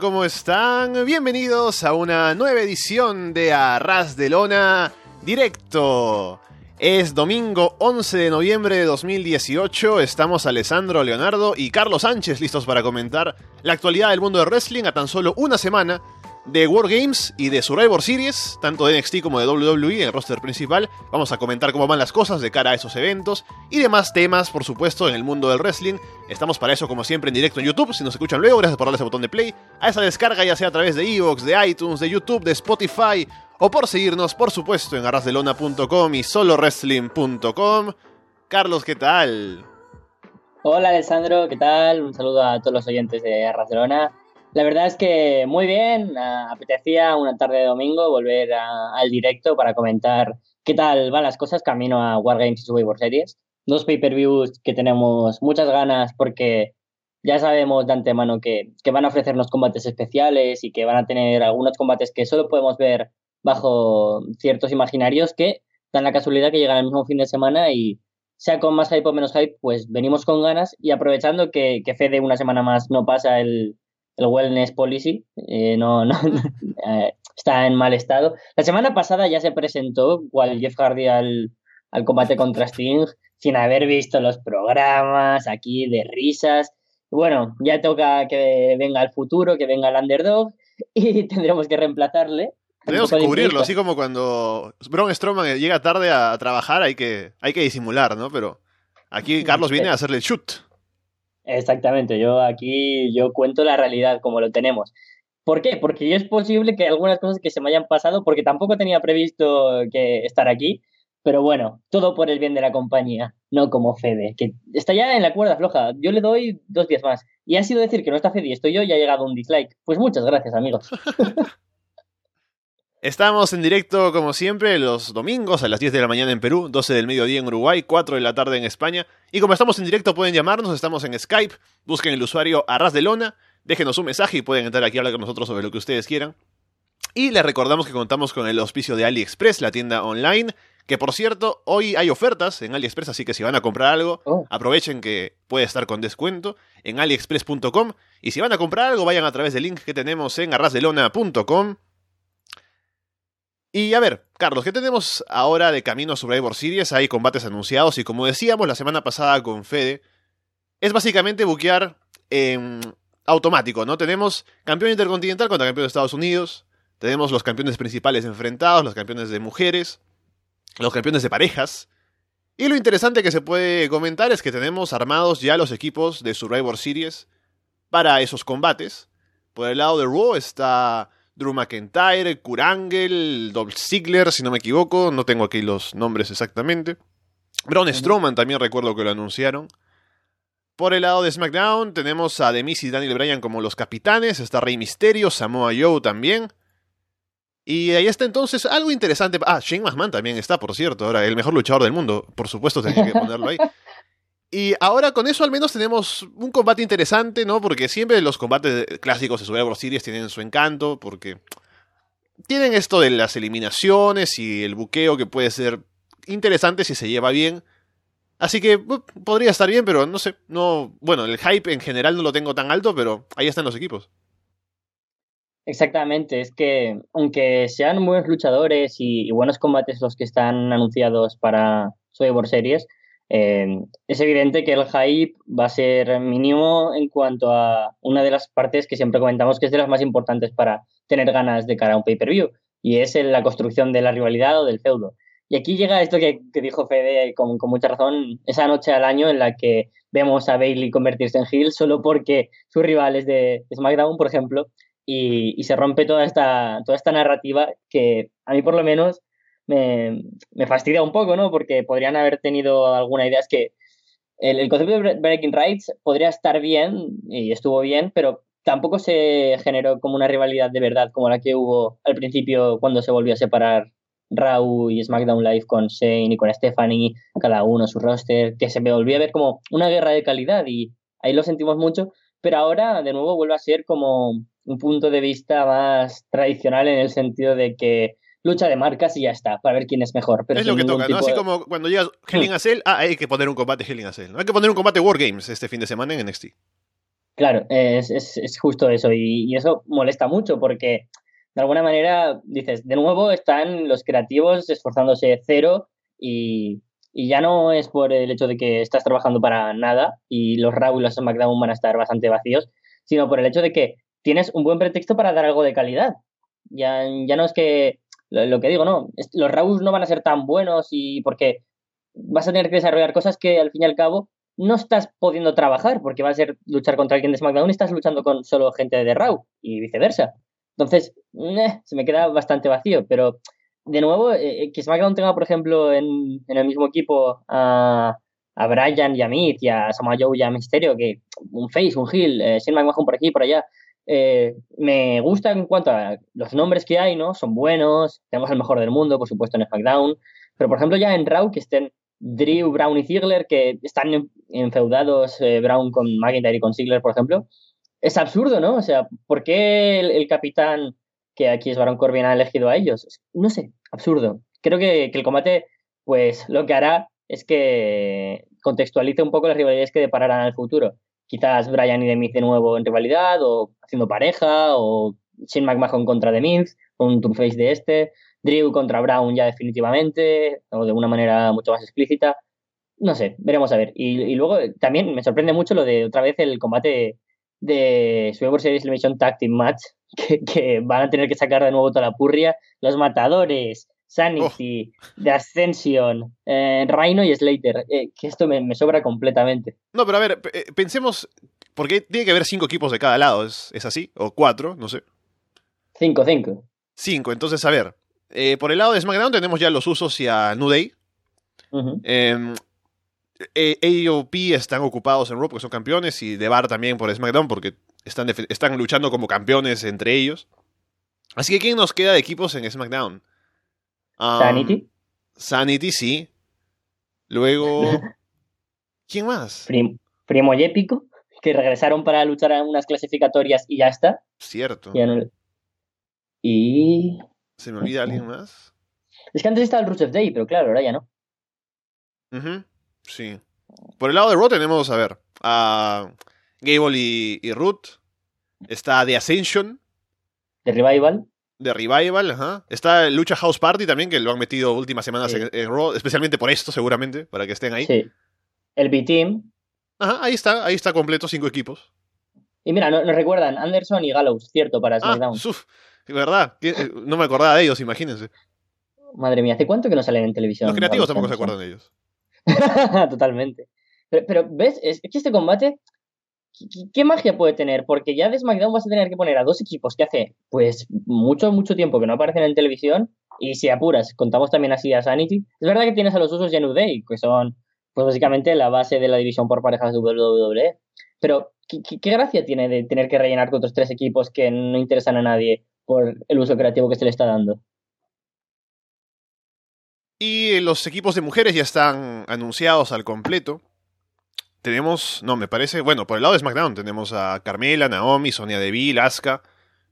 ¿cómo están? Bienvenidos a una nueva edición de Arras de Lona Directo. Es domingo 11 de noviembre de 2018, estamos Alessandro Leonardo y Carlos Sánchez listos para comentar la actualidad del mundo del wrestling a tan solo una semana de Wargames y de Survivor Series, tanto de NXT como de WWE en el roster principal. Vamos a comentar cómo van las cosas de cara a esos eventos y demás temas, por supuesto, en el mundo del wrestling. Estamos para eso, como siempre, en directo en YouTube. Si nos escuchan luego, gracias por darle ese botón de play. A esa descarga, ya sea a través de Evox, de iTunes, de YouTube, de Spotify o por seguirnos, por supuesto, en arrasdelona.com y solowrestling.com. Carlos, ¿qué tal? Hola Alessandro, ¿qué tal? Un saludo a todos los oyentes de Arrasdelona. La verdad es que muy bien, apetecía una tarde de domingo volver al directo para comentar qué tal van las cosas camino a Wargames y Survivor Series. Dos pay-per-views que tenemos muchas ganas porque ya sabemos de antemano que, que, van a ofrecernos combates especiales y que van a tener algunos combates que solo podemos ver bajo ciertos imaginarios que dan la casualidad que llegan el mismo fin de semana y sea con más hype o menos hype, pues venimos con ganas y aprovechando que, que Fede una semana más no pasa el, el wellness policy, eh, no, no eh, está en mal estado. La semana pasada ya se presentó cual Jeff Hardy al, al combate contra Sting sin haber visto los programas aquí de risas. Bueno, ya toca que venga el futuro, que venga el underdog y tendremos que reemplazarle. Tenemos que cubrirlo, así como cuando Braun Strowman llega tarde a trabajar hay que, hay que disimular, ¿no? Pero aquí Carlos viene a hacerle el shoot. Exactamente, yo aquí yo cuento la realidad como lo tenemos. ¿Por qué? Porque es posible que algunas cosas que se me hayan pasado, porque tampoco tenía previsto que estar aquí, pero bueno, todo por el bien de la compañía, no como Fede, que está ya en la cuerda floja. Yo le doy dos días más. Y ha sido decir que no está Fede y estoy yo y ha llegado un dislike. Pues muchas gracias, amigos. Estamos en directo, como siempre, los domingos a las 10 de la mañana en Perú, 12 del mediodía en Uruguay, 4 de la tarde en España. Y como estamos en directo, pueden llamarnos, estamos en Skype, busquen el usuario Arras de Lona, déjenos un mensaje y pueden entrar aquí a hablar con nosotros sobre lo que ustedes quieran. Y les recordamos que contamos con el auspicio de AliExpress, la tienda online, que por cierto, hoy hay ofertas en AliExpress, así que si van a comprar algo, oh. aprovechen que puede estar con descuento en aliexpress.com. Y si van a comprar algo, vayan a través del link que tenemos en arrasdelona.com y a ver, Carlos, ¿qué tenemos ahora de camino a Survivor Series? Hay combates anunciados y como decíamos la semana pasada con Fede, es básicamente buquear en automático, ¿no? Tenemos campeón intercontinental contra campeón de Estados Unidos, tenemos los campeones principales enfrentados, los campeones de mujeres, los campeones de parejas. Y lo interesante que se puede comentar es que tenemos armados ya los equipos de Survivor Series para esos combates. Por el lado de Raw está Drew McIntyre, Kurangel, Dolph Ziggler, si no me equivoco, no tengo aquí los nombres exactamente. Braun Strowman también recuerdo que lo anunciaron. Por el lado de SmackDown tenemos a Demis y Daniel Bryan como los capitanes, está Rey Mysterio, Samoa Joe también. Y ahí está entonces algo interesante. Ah, Shane McMahon también está, por cierto, ahora el mejor luchador del mundo. Por supuesto, tenía que ponerlo ahí. Y ahora con eso al menos tenemos un combate interesante, ¿no? Porque siempre los combates clásicos de Survivor Series tienen su encanto, porque tienen esto de las eliminaciones y el buqueo que puede ser interesante si se lleva bien. Así que podría estar bien, pero no sé, no, bueno, el hype en general no lo tengo tan alto, pero ahí están los equipos. Exactamente, es que aunque sean buenos luchadores y, y buenos combates los que están anunciados para Survivor Series, eh, es evidente que el hype va a ser mínimo en cuanto a una de las partes que siempre comentamos que es de las más importantes para tener ganas de cara a un pay-per-view, y es la construcción de la rivalidad o del feudo. Y aquí llega esto que, dijo Fede con, mucha razón, esa noche al año en la que vemos a Bailey convertirse en heel solo porque su rival es de SmackDown, por ejemplo, y, y, se rompe toda esta, toda esta narrativa que a mí por lo menos me, me, fastidia un poco, ¿no? Porque podrían haber tenido alguna idea. Es que el, el, concepto de Breaking Rights podría estar bien y estuvo bien, pero tampoco se generó como una rivalidad de verdad como la que hubo al principio cuando se volvió a separar Raw y SmackDown Live con Shane y con Stephanie, cada uno su roster, que se me volvió a ver como una guerra de calidad y ahí lo sentimos mucho, pero ahora de nuevo vuelve a ser como un punto de vista más tradicional en el sentido de que lucha de marcas y ya está, para ver quién es mejor. Pero es lo que toca, ¿no? Así como cuando llega Hell in a Cell, ah, hay que poner un combate Hell in a Cell, ¿no? Hay que poner un combate Wargames este fin de semana en NXT. Claro, es, es, es justo eso y, y, eso molesta mucho porque de alguna manera dices, de nuevo están los creativos esforzándose cero y, y ya no es por el hecho de que estás trabajando para nada y los Raw y los SmackDown van a estar bastante vacíos, sino por el hecho de que tienes un buen pretexto para dar algo de calidad. Ya, ya no es que, lo, que digo, no, los Raws no van a ser tan buenos y porque vas a tener que desarrollar cosas que al fin y al cabo no estás pudiendo trabajar porque va a ser luchar contra alguien de SmackDown y estás luchando con solo gente de Raw y viceversa. Entonces, eh, se me queda bastante vacío, pero de nuevo, eh, que SmackDown tenga, por ejemplo, en, el mismo equipo a, a Brian y a Meat y a Samoa Joe y a Misterio, que un face, un heel, eh, Shane McMahon por aquí y por allá, eh, me gusta en cuanto a los nombres que hay, ¿no? Son buenos, tenemos el mejor del mundo, por supuesto, en SmackDown, pero por ejemplo ya en Raw que estén Drew, Brown y Ziggler, que están enfeudados eh, Brown con McIntyre y con Ziggler, por ejemplo, es absurdo, ¿no? O sea, ¿por qué el, capitán que aquí es Baron Corbin ha elegido a ellos? No sé, absurdo. Creo que, que, el combate, pues lo que hará es que contextualice un poco las rivalidades que depararán al futuro. Quizás Brian y Demis de nuevo en rivalidad, o haciendo pareja, o Shane McMahon contra Demis, con un turface de este. Drew contra Brown ya definitivamente, o de una manera mucho más explícita. No sé, veremos a ver. Y, luego también me sorprende mucho lo de otra vez el combate de Survivor Series Elimination Tag Team Match, que, que, van a tener que sacar de nuevo toda la purria. Los matadores, Sanity, oh. The Ascension, eh, Rhino y Slater. Eh, que esto me, me, sobra completamente. No, pero a ver, pensemos. Porque tiene que haber cinco equipos de cada lado, ¿es, es así? ¿O cuatro? No sé. Cinco, cinco. Cinco, entonces a ver. Eh, por el lado de SmackDown tenemos ya los usos y a New Day. Uh -huh. eh, AOP están ocupados en Raw porque son campeones y de Bar también por SmackDown porque están, están luchando como campeones entre ellos. Así que ¿quién nos queda de equipos en SmackDown? Um, Sanity. Sanity, sí. Luego... ¿Quién más? Prim Primo y Épico, que regresaron para luchar en unas clasificatorias y ya está. Cierto. No... Y... ¿Se me olvida alguien más? Es que antes estaba el Rusev Day, pero claro, ahora ya no. Uh -huh. Sí. Por el lado de Raw tenemos, a ver, a Gable y, y Ruth. Está The Ascension. The Revival. The Revival, ajá. Está Lucha House Party también, que lo han metido últimas semanas sí. en, en, Raw, especialmente por esto, seguramente, para que estén ahí. Sí. El B-Team. Ajá, ahí está, ahí está completo, cinco equipos. Y mira, nos, recuerdan Anderson y Gallows, cierto, para SmackDown. Ah, verdad, no me acordaba de ellos, imagínense. Madre mía, ¿hace cuánto que no salen en televisión? Los creativos tampoco se acuerdan de ellos. Totalmente. Pero, pero, ¿ves? Es que este combate, ¿qué, ¿qué, magia puede tener? Porque ya de SmackDown vas a tener que poner a dos equipos que hace, pues, mucho, mucho tiempo que no aparecen en televisión. Y si apuras, contamos también así a Sanity. Es verdad que tienes a los usos de New Day, que son, pues, básicamente la base de la división por parejas de WWE. Pero, ¿qué, qué, qué gracia tiene de tener que rellenar con otros tres equipos que no interesan a nadie por el uso creativo que se le está dando? Y los equipos de mujeres ya están anunciados al completo. Tenemos, no, me parece, bueno, por el lado de SmackDown tenemos a Carmela, Naomi, Sonia Deville, Asuka,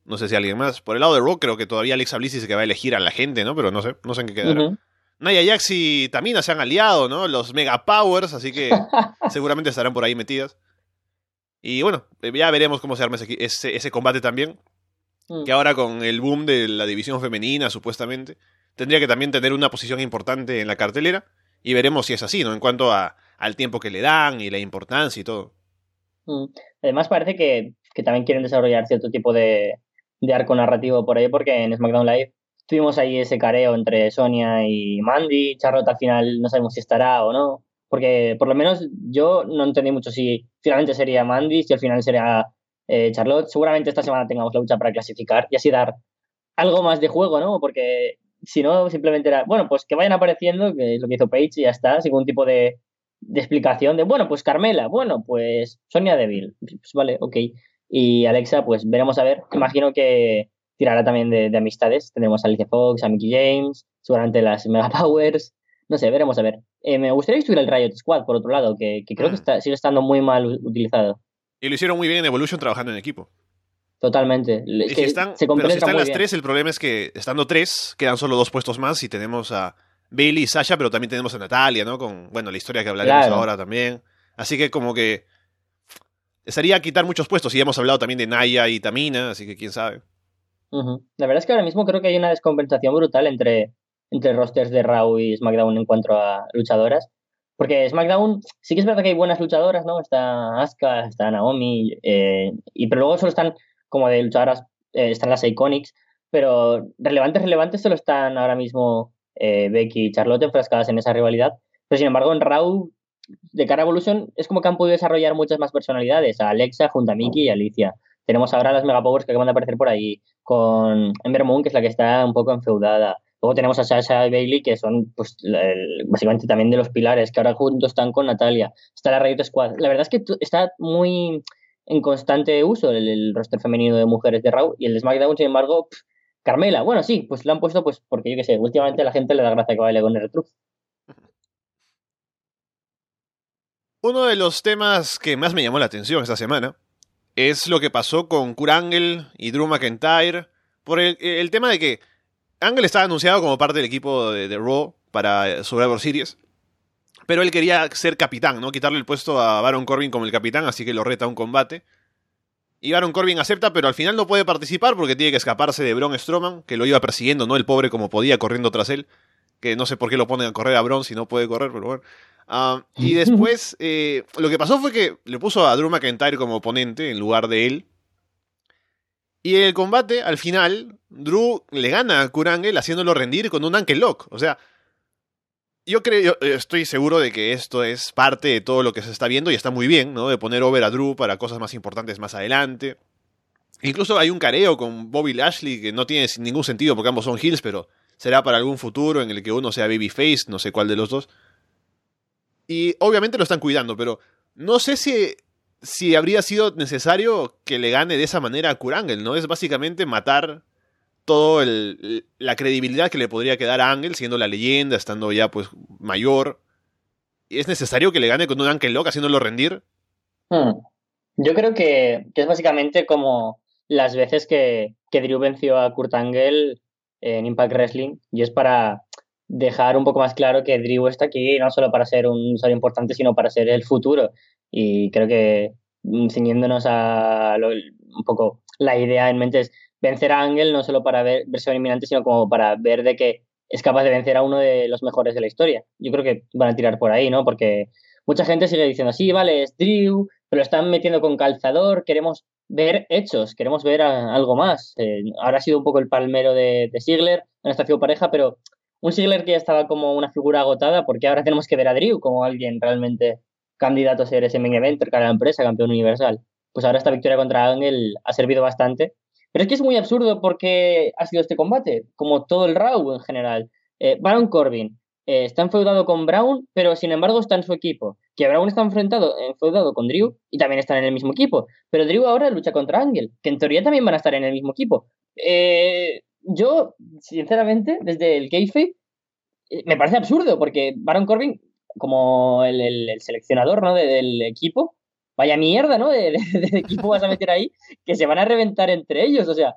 no sé si alguien más. Por el lado de Raw creo que todavía Alexa Bliss dice que va a elegir a la gente, ¿no? Pero no sé, no sé en qué quedará. Uh -huh. Naya Jax y Tamina se han aliado, ¿no? Los Mega Powers, así que seguramente estarán por ahí metidas. Y bueno, ya veremos cómo se arma ese, ese, ese combate también. Uh -huh. Que ahora con el boom de la división femenina, supuestamente tendría que también tener una posición importante en la cartelera y veremos si es así, ¿no? En cuanto a, al tiempo que le dan y la importancia y todo. Mm. Además parece que, que también quieren desarrollar cierto tipo de, de, arco narrativo por ahí porque en SmackDown Live tuvimos ahí ese careo entre Sonia y Mandy, Charlotte al final no sabemos si estará o no, porque por lo menos yo no entendí mucho si finalmente sería Mandy, si al final sería eh, Charlotte, seguramente esta semana tengamos la lucha para clasificar y así dar algo más de juego, ¿no? Porque si no, simplemente era, bueno, pues que vayan apareciendo, que es lo que hizo Page y ya está, sin ningún tipo de, de explicación de, bueno, pues Carmela, bueno, pues Sonia Deville, pues vale, ok. Y Alexa, pues veremos a ver, imagino que tirará también de, de amistades, tendremos a Alicia Fox, a Mickey James, seguramente las Mega Powers, no sé, veremos a ver. Eh, me gustaría que el Riot Squad, por otro lado, que, que creo mm. que está, sigue estando muy mal utilizado. Y lo hicieron muy bien en Evolution trabajando en equipo. Totalmente. Es que si están, se pero si están las bien. tres, el problema es que estando tres, quedan solo dos puestos más y tenemos a Bailey y Sasha, pero también tenemos a Natalia, ¿no? Con, bueno, la historia que hablaremos claro. ahora también. Así que como que estaría a quitar muchos puestos. Y hemos hablado también de Naya y Tamina, así que quién sabe. La verdad es que ahora mismo creo que hay una descompensación brutal entre, entre rosters de Raw y SmackDown en cuanto a luchadoras. Porque SmackDown sí que es verdad que hay buenas luchadoras, ¿no? Está Asuka, está Naomi, eh, y pero luego solo están como de luchadoras, eh, están las Iconics, pero relevantes, relevantes solo están ahora mismo eh, Becky y Charlotte enfrascadas en esa rivalidad. Pero sin embargo, en Raw, de cara a Evolution, es como que han podido desarrollar muchas más personalidades, a Alexa junto a Mickey y Alicia. Tenemos ahora las Megapowers que acaban de aparecer por ahí, con Ember Moon, que es la que está un poco enfeudada. Luego tenemos a Sasha y Bailey, que son pues, básicamente también de los pilares, que ahora juntos están con Natalia. Está la Riot Squad. La verdad es que está muy en constante uso el, roster femenino de mujeres de Raw y el de SmackDown, sin embargo, Carmela. Bueno, sí, pues lo han puesto pues porque yo qué sé, últimamente la gente le da gracia que baile con el Truth. Uno de los temas que más me llamó la atención esta semana es lo que pasó con Kurt Angle y Drew McIntyre por el tema de que Angle estaba anunciado como parte del equipo de, Raw para Survivor Series. Pero él quería ser capitán, ¿no? Quitarle el puesto a Baron Corbin como el capitán, así que lo reta a un combate. Y Baron Corbin acepta, pero al final no puede participar porque tiene que escaparse de Braun Strowman, que lo iba persiguiendo, ¿no? El pobre como podía corriendo tras él. Que no sé por qué lo ponen a correr a Braun si no puede correr, pero bueno. Ah, y después, eh, lo que pasó fue que le puso a Drew McIntyre como oponente en lugar de él. Y en el combate, al final, Drew le gana a Kurangel haciéndolo rendir con un ankle lock. O sea, yo creo, yo estoy seguro de que esto es parte de todo lo que se está viendo y está muy bien, ¿no? De poner over a Drew para cosas más importantes más adelante. Incluso hay un careo con Bobby Lashley que no tiene ningún sentido porque ambos son heels, pero será para algún futuro en el que uno sea babyface, no sé cuál de los dos. Y obviamente lo están cuidando, pero no sé si si habría sido necesario que le gane de esa manera a Kurangel, ¿no? Es básicamente matar toda la credibilidad que le podría quedar a Ángel, siendo la leyenda, estando ya pues mayor. ¿Es necesario que le gane con un Ángel Lock haciéndolo rendir? Hmm. Yo creo que, es básicamente como las veces que, que Drew venció a Kurt Angle en Impact Wrestling y es para dejar un poco más claro que Drew está aquí no solo para ser un usuario importante, sino para ser el futuro. Y creo que mm, ciñéndonos a un poco la idea en mente es vencer a Ángel no solo para ver versión inminente, sino como para ver de que es capaz de vencer a uno de los mejores de la historia. Yo creo que van a tirar por ahí, ¿no? Porque mucha gente sigue diciendo, sí, vale, es Drew, pero están metiendo con calzador, queremos ver hechos, queremos ver algo más. Eh, ahora ha sido un poco el palmero de, de Ziggler en esta pareja, pero un Sigler que ya estaba como una figura agotada, porque ahora tenemos que ver a Drew como alguien realmente candidato a ser ese main event, cara a la empresa, campeón universal. Pues ahora esta victoria contra Ángel ha servido bastante. Pero es que es muy absurdo porque ha sido este combate, como todo el Raw en general. Eh, Baron Corbin eh, está enfeudado con Brown, pero sin embargo está en su equipo. Que Brown está enfrentado, enfeudado con Drew y también están en el mismo equipo. Pero Drew ahora lucha contra Ángel, que en teoría también van a estar en el mismo equipo. Eh, yo, sinceramente, desde el kayfabe, eh, me parece absurdo, porque Baron Corbin, como el, seleccionador ¿no? del equipo, vaya mierda, ¿no? De, equipo vas a meter ahí, que se van a reventar entre ellos, o sea,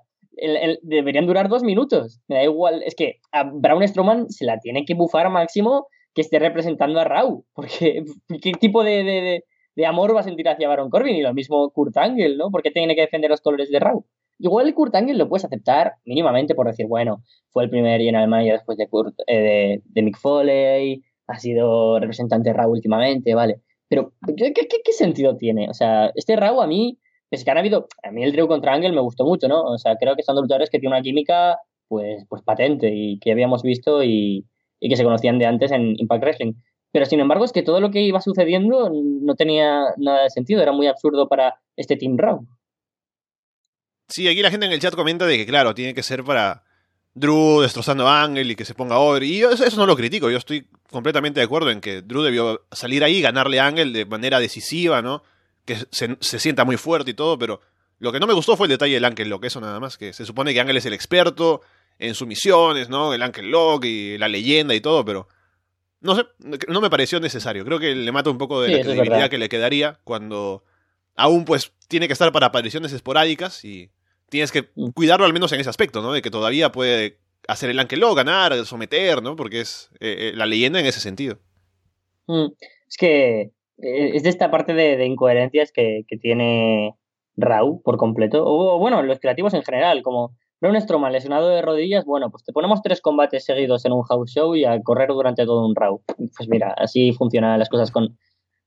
deberían durar dos minutos. Me da igual, es que a Braun Strowman se la tiene que bufar máximo que esté representando a Raw, porque ¿qué tipo de, de, amor va a sentir hacia Baron Corbin? Y lo mismo Kurt Angle, ¿no? Porque tiene que defender los colores de Raw. Igual el Kurt Angle lo puedes aceptar mínimamente por decir, bueno, fue el primer general manager después de, Kurt, eh, de, Mick Foley, ha sido representante de Raw últimamente, vale. Pero, ¿qué, qué, sentido tiene? O sea, este Raw a mí, es que han habido, a mí el Drew contra Angle me gustó mucho, ¿no? O sea, creo que son dos luchadores que tienen una química, pues, pues patente y que habíamos visto y, y que se conocían de antes en Impact Wrestling. Pero sin embargo, es que todo lo que iba sucediendo no tenía nada de sentido, era muy absurdo para este Team Raw. Sí, aquí la gente en el chat comenta de que, claro, tiene que ser para Drew destrozando a Ángel y que se ponga over. Y yo eso, no lo critico, yo estoy completamente de acuerdo en que Drew debió salir ahí y ganarle a Ángel de manera decisiva, ¿no? Que se, sienta muy fuerte y todo, pero lo que no me gustó fue el detalle del Ángel Lock, eso nada más, que se supone que Ángel es el experto en sumisiones, ¿no? El Ángel Lock y la leyenda y todo, pero no sé, no me pareció necesario. Creo que le mata un poco de la credibilidad que le quedaría cuando aún pues tiene que estar para apariciones esporádicas y tienes que cuidarlo al menos en ese aspecto, ¿no? De que todavía puede hacer el Anquelo, ganar, someter, ¿no? Porque es eh, eh, la leyenda en ese sentido. Mm. Es que eh, es de esta parte de, incoherencias que, tiene Raúl por completo, o bueno, los creativos en general, como Braun Strowman lesionado de rodillas, bueno, pues te ponemos tres combates seguidos en un house show y a correr durante todo un Raw. Pues mira, así funcionan las cosas con,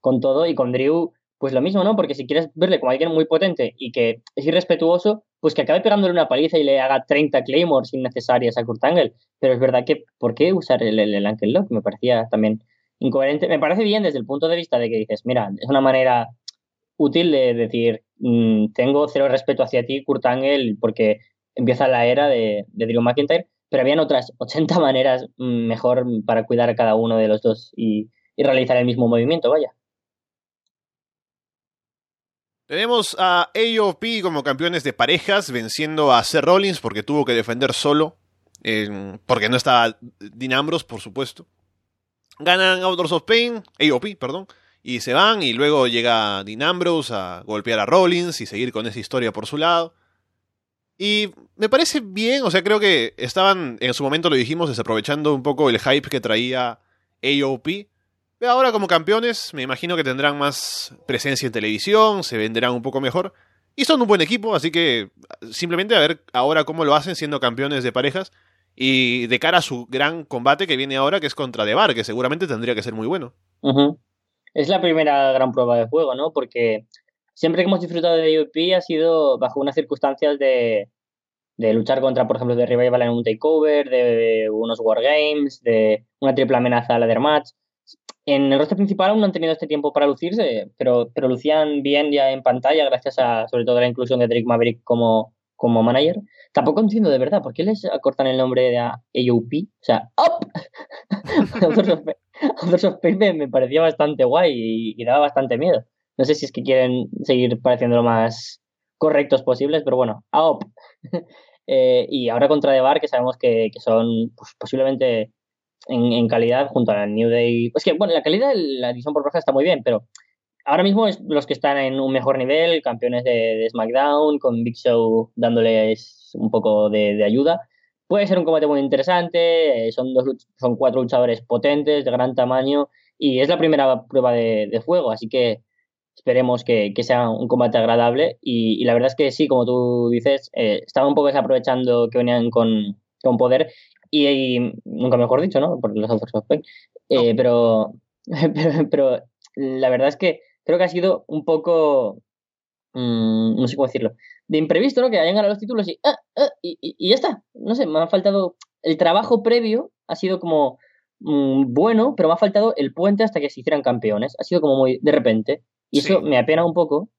con todo y con Drew, pues lo mismo, ¿no? Porque si quieres verle como alguien muy potente y que es irrespetuoso, pues que acabe pegándole una paliza y le haga 30 claymores innecesarias a Kurt Angle. Pero es verdad que, ¿por qué usar el, el, Lock? Me parecía también incoherente. Me parece bien desde el punto de vista de que dices, mira, es una manera útil de decir, mm, tengo cero respeto hacia ti, Kurt Angle, porque empieza la era de, de Drew McIntyre, pero habían otras 80 maneras mm, mejor para cuidar a cada uno de los dos y realizar el mismo movimiento, vaya. Tenemos a AOP como campeones de parejas, venciendo a Seth Rollins porque tuvo que defender solo, porque no estaba Dean Ambrose, por supuesto. Ganan Outdoors of Pain, AOP, perdón, y se van, y luego llega Dean Ambrose a golpear a Rollins y seguir con esa historia por su lado. Y me parece bien, o sea, creo que estaban, en su momento lo dijimos, desaprovechando un poco el hype que traía AOP Ahora como campeones me imagino que tendrán más presencia en televisión, se venderán un poco mejor. Y son un buen equipo, así que simplemente a ver ahora cómo lo hacen siendo campeones de parejas. Y de cara a su gran combate que viene ahora, que es contra Debar, que seguramente tendría que ser muy bueno. Es la primera gran prueba de juego, ¿no? Porque siempre que hemos disfrutado de IOP ha sido bajo unas circunstancias de, de luchar contra, por ejemplo, de Revival en un takeover, de unos wargames, de una triple amenaza a ladder match. En el roster principal aún no han tenido este tiempo para lucirse, pero, pero lucían bien ya en pantalla gracias a, sobre todo, la inclusión de Drake Maverick como, como manager. Tampoco entiendo de verdad por qué les acortan el nombre de AOP. O sea, ¡up! Authors of Pain me, parecía bastante guay y, daba bastante miedo. No sé si es que quieren seguir pareciendo lo más correctos posibles, pero bueno, AOP. eh, y ahora contra The Bar, que sabemos que, que son pues, posiblemente en, calidad junto a la New Day. Es que, bueno, la calidad de la edición por baja está muy bien, pero ahora mismo es los que están en un mejor nivel, campeones de, SmackDown, con Big Show dándoles un poco de, ayuda. Puede ser un combate muy interesante, eh, son, dos, son cuatro luchadores potentes, de gran tamaño, y es la primera prueba de, de fuego, así que esperemos que, que, sea un combate agradable. Y, la verdad es que sí, como tú dices, eh, estaba un poco desaprovechando que venían con, con poder y, nunca mejor dicho, ¿no? Porque los autos of eh, pero, pero, la verdad es que creo que ha sido un poco, mm, no sé cómo decirlo, de imprevisto, ¿no? Que hayan ganado los títulos y, ah, ah, y, y, ya está. No sé, me ha faltado, el trabajo previo ha sido como mm, bueno, pero me ha faltado el puente hasta que se hicieran campeones. Ha sido como muy de repente. Y eso me apena un poco,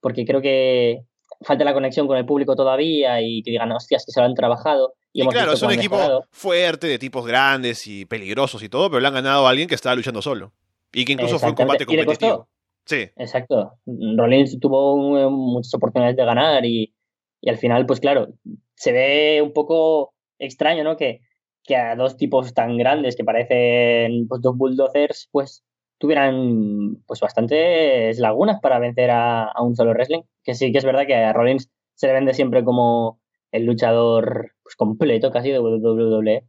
porque creo que falta la conexión con el público todavía y que digan, hostias, que se lo han trabajado. Y, claro, es un equipo fuerte, de tipos grandes y peligrosos y todo, pero le han ganado a alguien que estaba luchando solo. Y que incluso fue un combate competitivo. Sí. Exacto. Rollins tuvo eh, muchas oportunidades de ganar y, y, al final, pues claro, se ve un poco extraño, ¿no? Que, que a dos tipos tan grandes que parecen pues, dos bulldozers, pues tuvieran pues bastantes lagunas para vencer a, a, un solo wrestling. Que sí que es verdad que a Rollins se le vende siempre como el luchador pues, completo casi de WWE.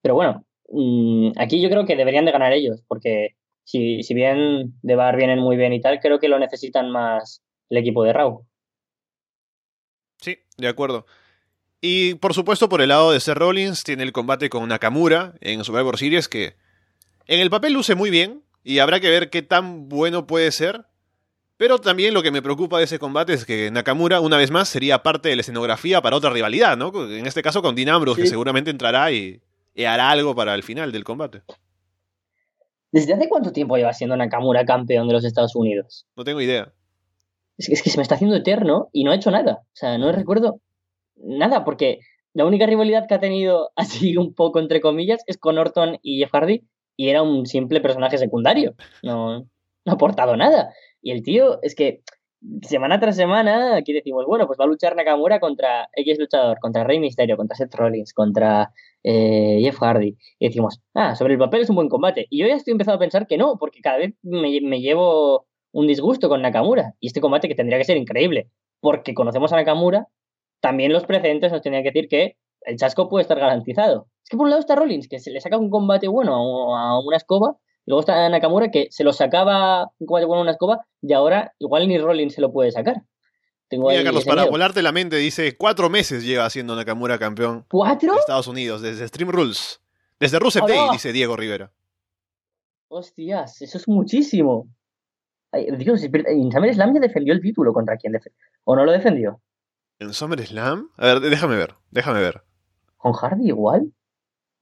Pero bueno, mm, aquí yo creo que deberían de ganar ellos, porque si, si bien de Bar vienen muy bien y tal, creo que lo necesitan más el equipo de Raw. Sí, de acuerdo. Y por supuesto, por el lado de Seth Rollins, tiene el combate con Nakamura en Survivor Series, que en el papel luce muy bien, y habrá que ver qué tan bueno puede ser. Pero también lo que me preocupa de ese combate es que Nakamura, una vez más, sería parte de la escenografía para otra rivalidad, ¿no? En este caso con Dean Ambrose, que seguramente entrará y, hará algo para el final del combate. ¿Desde hace cuánto tiempo lleva siendo Nakamura campeón de los Estados Unidos? No tengo idea. Es que, es que se me está haciendo eterno y no ha hecho nada. O sea, no recuerdo nada, porque la única rivalidad que ha tenido, así un poco entre comillas, es con Orton y Jeff Hardy, y era un simple personaje secundario. No, no ha aportado nada. Y el tío, es que semana tras semana aquí decimos, bueno, pues va a luchar Nakamura contra X luchador, contra Rey Misterio, contra Seth Rollins, contra eh, Jeff Hardy. Y decimos, ah, sobre el papel es un buen combate. Y yo ya estoy empezando a pensar que no, porque cada vez me, me llevo un disgusto con Nakamura. Y este combate que tendría que ser increíble, porque conocemos a Nakamura, también los precedentes nos tenían que decir que el chasco puede estar garantizado. Es que por un lado está Rollins, que se le saca un combate bueno a una escoba, Y luego está Nakamura que se lo sacaba con una escoba y ahora igual ni Rollins se lo puede sacar. Tengo Mira, Carlos, para volarte la mente, dice cuatro meses lleva siendo Nakamura campeón. ¿Cuatro? De Estados Unidos, desde Stream Rules. Desde Rusev Day, dice Diego Rivera. Hostias, eso es muchísimo. Dios, en SummerSlam ya defendió el título contra quién defendió. ¿O no lo defendió? ¿En SummerSlam? A ver, déjame ver, déjame ver. ¿Con Hardy igual?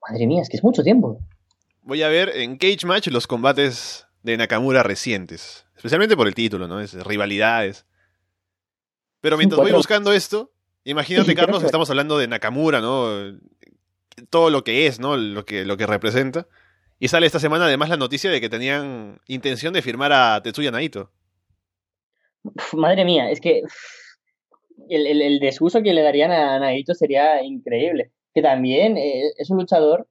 Madre mía, es que es mucho tiempo. Voy a ver en Cage Match los combates de Nakamura recientes. Especialmente por el título, ¿no? Es rivalidades. Pero mientras voy buscando esto, imagínate, Carlos, que estamos hablando de Nakamura, ¿no? Todo lo que es, ¿no? Lo que, lo que representa. Y sale esta semana además la noticia de que tenían intención de firmar a Tetsuya Naito. madre mía, es que el, el, desuso que le darían a Naito sería increíble. Que también eh, es un luchador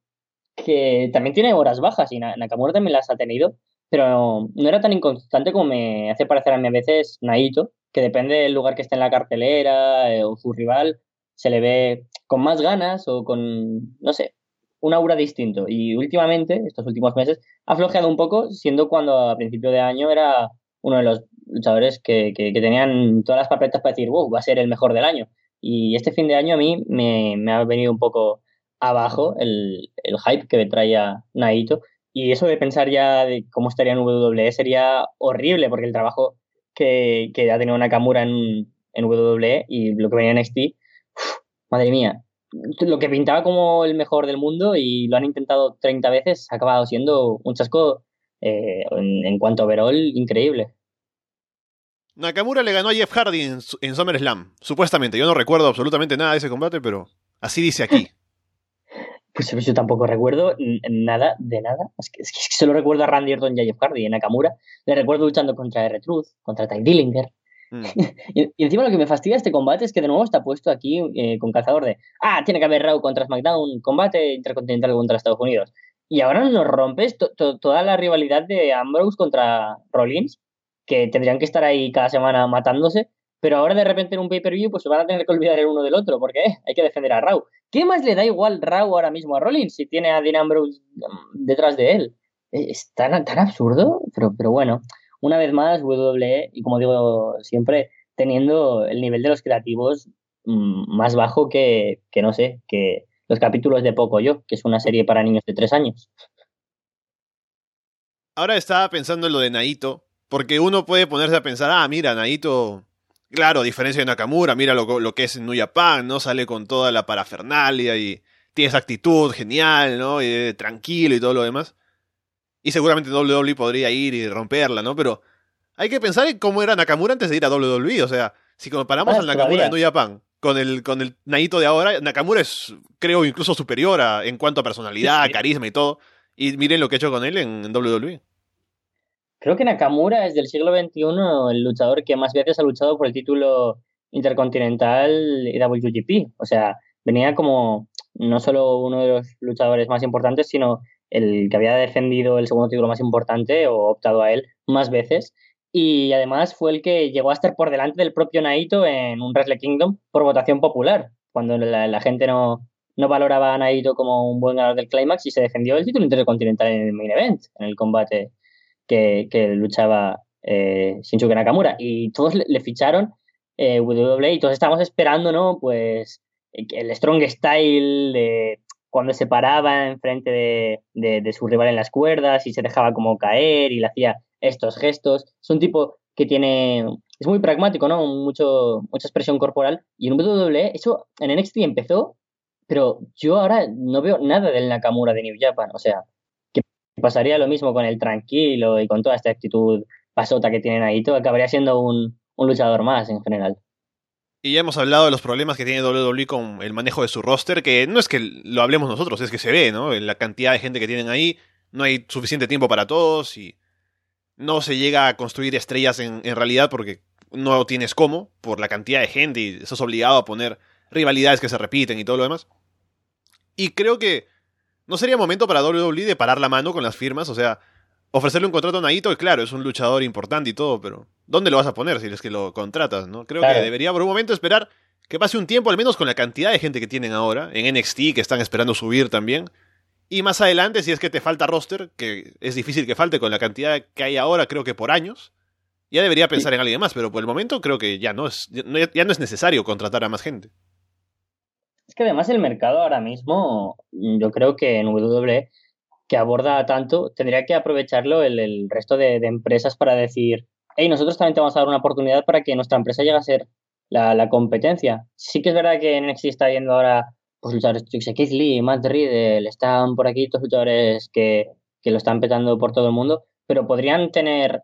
que también tiene horas bajas y Nakamura también las ha tenido, pero no era tan inconstante como me hace parecer a mí a veces Naito, que depende del lugar que esté en la cartelera eh, o su rival, se le ve con más ganas o con, no sé, un aura distinto. Y últimamente, estos últimos meses, ha flojeado un poco, siendo cuando a principio de año era uno de los luchadores que, que, tenían todas las papeletas para decir, wow, va a ser el mejor del año. Y este fin de año a mí me, me ha venido un poco abajo el, el, hype que traía Naito. Y eso de pensar ya de cómo estaría en WWE sería horrible, porque el trabajo que, que ha tenido Nakamura en, en WWE y lo que venía en NXT, madre mía, lo que pintaba como el mejor del mundo y lo han intentado 30 veces, ha acabado siendo un chasco eh, en, cuanto a overall increíble. Nakamura le ganó a Jeff Hardy en, en SummerSlam, supuestamente. Yo no recuerdo absolutamente nada de ese combate, pero así dice aquí. Pues yo tampoco recuerdo nada de nada. Es que, solo recuerdo a Randy Orton y a Jeff Hardy en Nakamura. Le recuerdo luchando contra R-Truth, contra Ty Dillinger. Mm. y, encima lo que me fastidia este combate es que de nuevo está puesto aquí eh, con calzador de, ah, tiene que haber Raw contra SmackDown, combate intercontinental contra Estados Unidos. Y ahora nos rompes toda la rivalidad de Ambrose contra Rollins, que tendrían que estar ahí cada semana matándose pero ahora de repente en un pay-per-view pues se van a tener que olvidar el uno del otro, porque eh, hay que defender a Raw. ¿Qué más le da igual Raw ahora mismo a Rollins si tiene a Dean Ambrose mm, detrás de él? Eh, es tan, tan absurdo, pero, pero bueno, una vez más WWE, y como digo siempre, teniendo el nivel de los creativos mm, más bajo que, que, no sé, que los capítulos de Poco Yo, que es una serie para niños de tres años. Ahora estaba pensando en lo de Naito, porque uno puede ponerse a pensar, ah, mira, Naito Claro, a diferencia de Nakamura, mira lo, lo, que es en New Japan, ¿no? Sale con toda la parafernalia y tiene esa actitud genial, ¿no? Y, tranquilo y todo lo demás. Y seguramente WWE podría ir y romperla, ¿no? Pero hay que pensar en cómo era Nakamura antes de ir a WWE. O sea, si comparamos al Nakamura de New Japan con el, con el Naito de ahora, Nakamura es, creo, incluso superior a, en cuanto a personalidad, carisma y todo. Y miren lo que he hecho con él en WWE. Creo que Nakamura es del siglo XXI el luchador que más veces ha luchado por el título intercontinental y WGP. O sea, venía como no solo uno de los luchadores más importantes, sino el que había defendido el segundo título más importante o optado a él más veces. Y además fue el que llegó a estar por delante del propio Naito en un Wrestle Kingdom por votación popular, cuando la, gente no, no valoraba a Naito como un buen ganador del Climax y se defendió el título intercontinental en el main event, en el combate que, luchaba eh, Shinsuke Nakamura. Y todos le, ficharon eh, WWE y todos estábamos esperando, ¿no? Pues el strong style de cuando se paraba enfrente de, de, su rival en las cuerdas y se dejaba como caer y le hacía estos gestos. Es un tipo que tiene. Es muy pragmático, ¿no? Mucho, mucha expresión corporal. Y en WWE, eso en NXT empezó, pero yo ahora no veo nada del Nakamura de New Japan. O sea, pasaría lo mismo con el tranquilo y con toda esta actitud pasota que tienen ahí, todo acabaría siendo un, luchador más en general. Y ya hemos hablado de los problemas que tiene WWE con el manejo de su roster, que no es que lo hablemos nosotros, es que se ve, ¿no? La cantidad de gente que tienen ahí, no hay suficiente tiempo para todos y no se llega a construir estrellas en, en realidad porque no tienes cómo, por la cantidad de gente y estás obligado a poner rivalidades que se repiten y todo lo demás. Y creo que ¿No sería momento para WWE de parar la mano con las firmas? O sea, ofrecerle un contrato a Naito, claro, es un luchador importante y todo, pero ¿dónde lo vas a poner si es que lo contratas, no? Creo que debería por un momento esperar que pase un tiempo, al menos con la cantidad de gente que tienen ahora, en NXT, que están esperando subir también, Y más adelante, si es que te falta roster, que es difícil que falte con la cantidad que hay ahora, creo que por años, ya debería pensar en alguien más, pero por el momento creo que ya no es, ya no es necesario contratar a más gente. Es que además el mercado ahora mismo, yo creo que en WWE, que aborda tanto, tendría que aprovecharlo el, resto de, empresas para decir, hey, nosotros también te vamos a dar una oportunidad para que nuestra empresa llegue a ser la, competencia. Sí que es verdad que NXT está yendo ahora pues luchadores, yo sé, Keith Lee, Matt Riddle, están por aquí todos luchadores que, que lo están petando por todo el mundo, pero podrían tener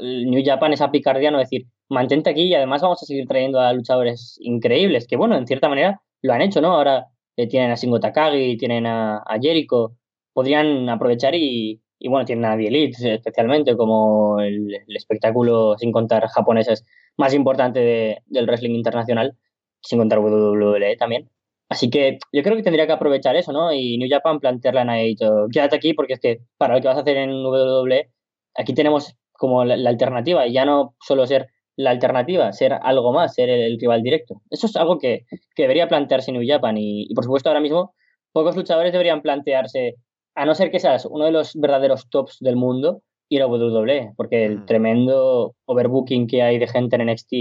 New Japan esa picardía, no decir, mantente aquí y además vamos a seguir trayendo a luchadores increíbles, que bueno, en cierta manera lo han hecho, ¿no? Ahora eh, tienen a Shingo Takagi, tienen a, Jericho, podrían aprovechar y, bueno, tienen a The Elite especialmente como el, espectáculo, sin contar japoneses, más importante del wrestling internacional, sin contar WWE también. Así que yo creo que tendría que aprovechar eso, ¿no? Y New Japan plantearle a Naito, quédate aquí porque es que para lo que vas a hacer en WWE, aquí tenemos como la, alternativa y ya no solo ser la alternativa, ser algo más, ser el, rival directo. Eso es algo que, debería plantearse New Japan y, por supuesto ahora mismo pocos luchadores deberían plantearse, a no ser que seas uno de los verdaderos tops del mundo, ir a WWE, porque el mm. tremendo overbooking que hay de gente en NXT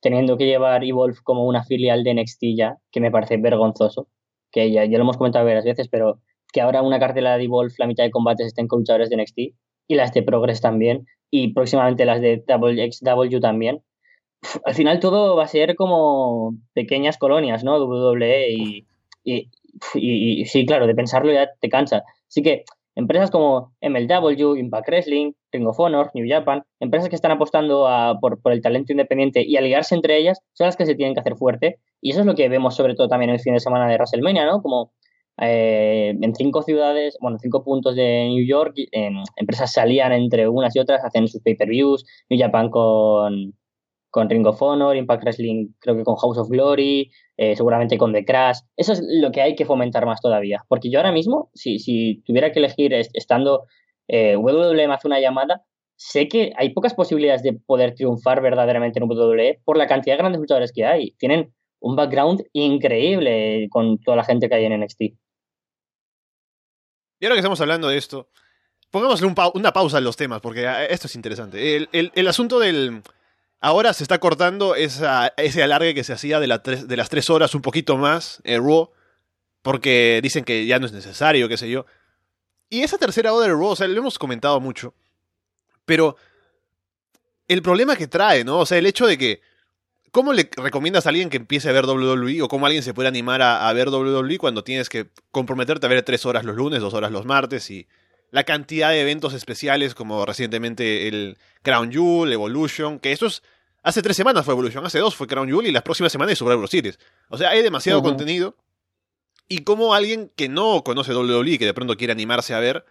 teniendo que llevar Evolve como una filial de NXT ya, que me parece vergonzoso, que ya, ya lo hemos comentado varias veces, pero que ahora una cartela de Evolve, la mitad de combates estén con luchadores de NXT y las de Progress también, y próximamente las de XW también. al final todo va a ser como pequeñas colonias, ¿no? WWE y, y, y, sí, claro, de pensarlo ya te cansa. Así que Empresas como MLW, Impact Wrestling, Ring of Honor, New Japan, empresas que están apostando por, el talento independiente y aliarse entre ellas, son las que se tienen que hacer fuerte. Y eso es lo que vemos sobre todo también el fin de semana de WrestleMania, ¿no? Como eh, en cinco ciudades, bueno, cinco puntos de New York, empresas se alían entre unas y otras, hacen sus pay-per-views, New Japan con, con Ring of Honor, Impact Wrestling creo que con House of Glory, eh, seguramente con The Crash. Eso es lo que hay que fomentar más todavía. Porque yo ahora mismo, si, si tuviera que elegir estando eh, WWE hace una llamada, sé que hay pocas posibilidades de poder triunfar verdaderamente en WWE por la cantidad de grandes luchadores que hay. Tienen un background increíble con toda la gente que hay en NXT. Y ahora que estamos hablando de esto, pongámosle una pausa en los temas, porque ah, esto es interesante. el asunto del, Ahora se está cortando ese alargue que se hacía de, las tres horas un poquito más en Raw, porque dicen que ya no es necesario, qué sé yo. Y esa tercera hora de Raw, o sea, lo hemos comentado mucho, pero el problema que trae, ¿no? O sea, el hecho de que, ¿cómo le recomiendas a alguien que empiece a ver WWE o cómo alguien se puede animar a, a ver WWE cuando tienes que comprometerte a ver tres horas los lunes, dos horas los martes y la cantidad de eventos especiales como recientemente el Crown Jewel, Evolution, que eso es Hace tres semanas fue Evolution, hace dos fue Crown Jewel y las próximas semanas es Survivor Series. O sea, hay demasiado contenido. Y como alguien que no conoce WWE y que de pronto quiere animarse a ver,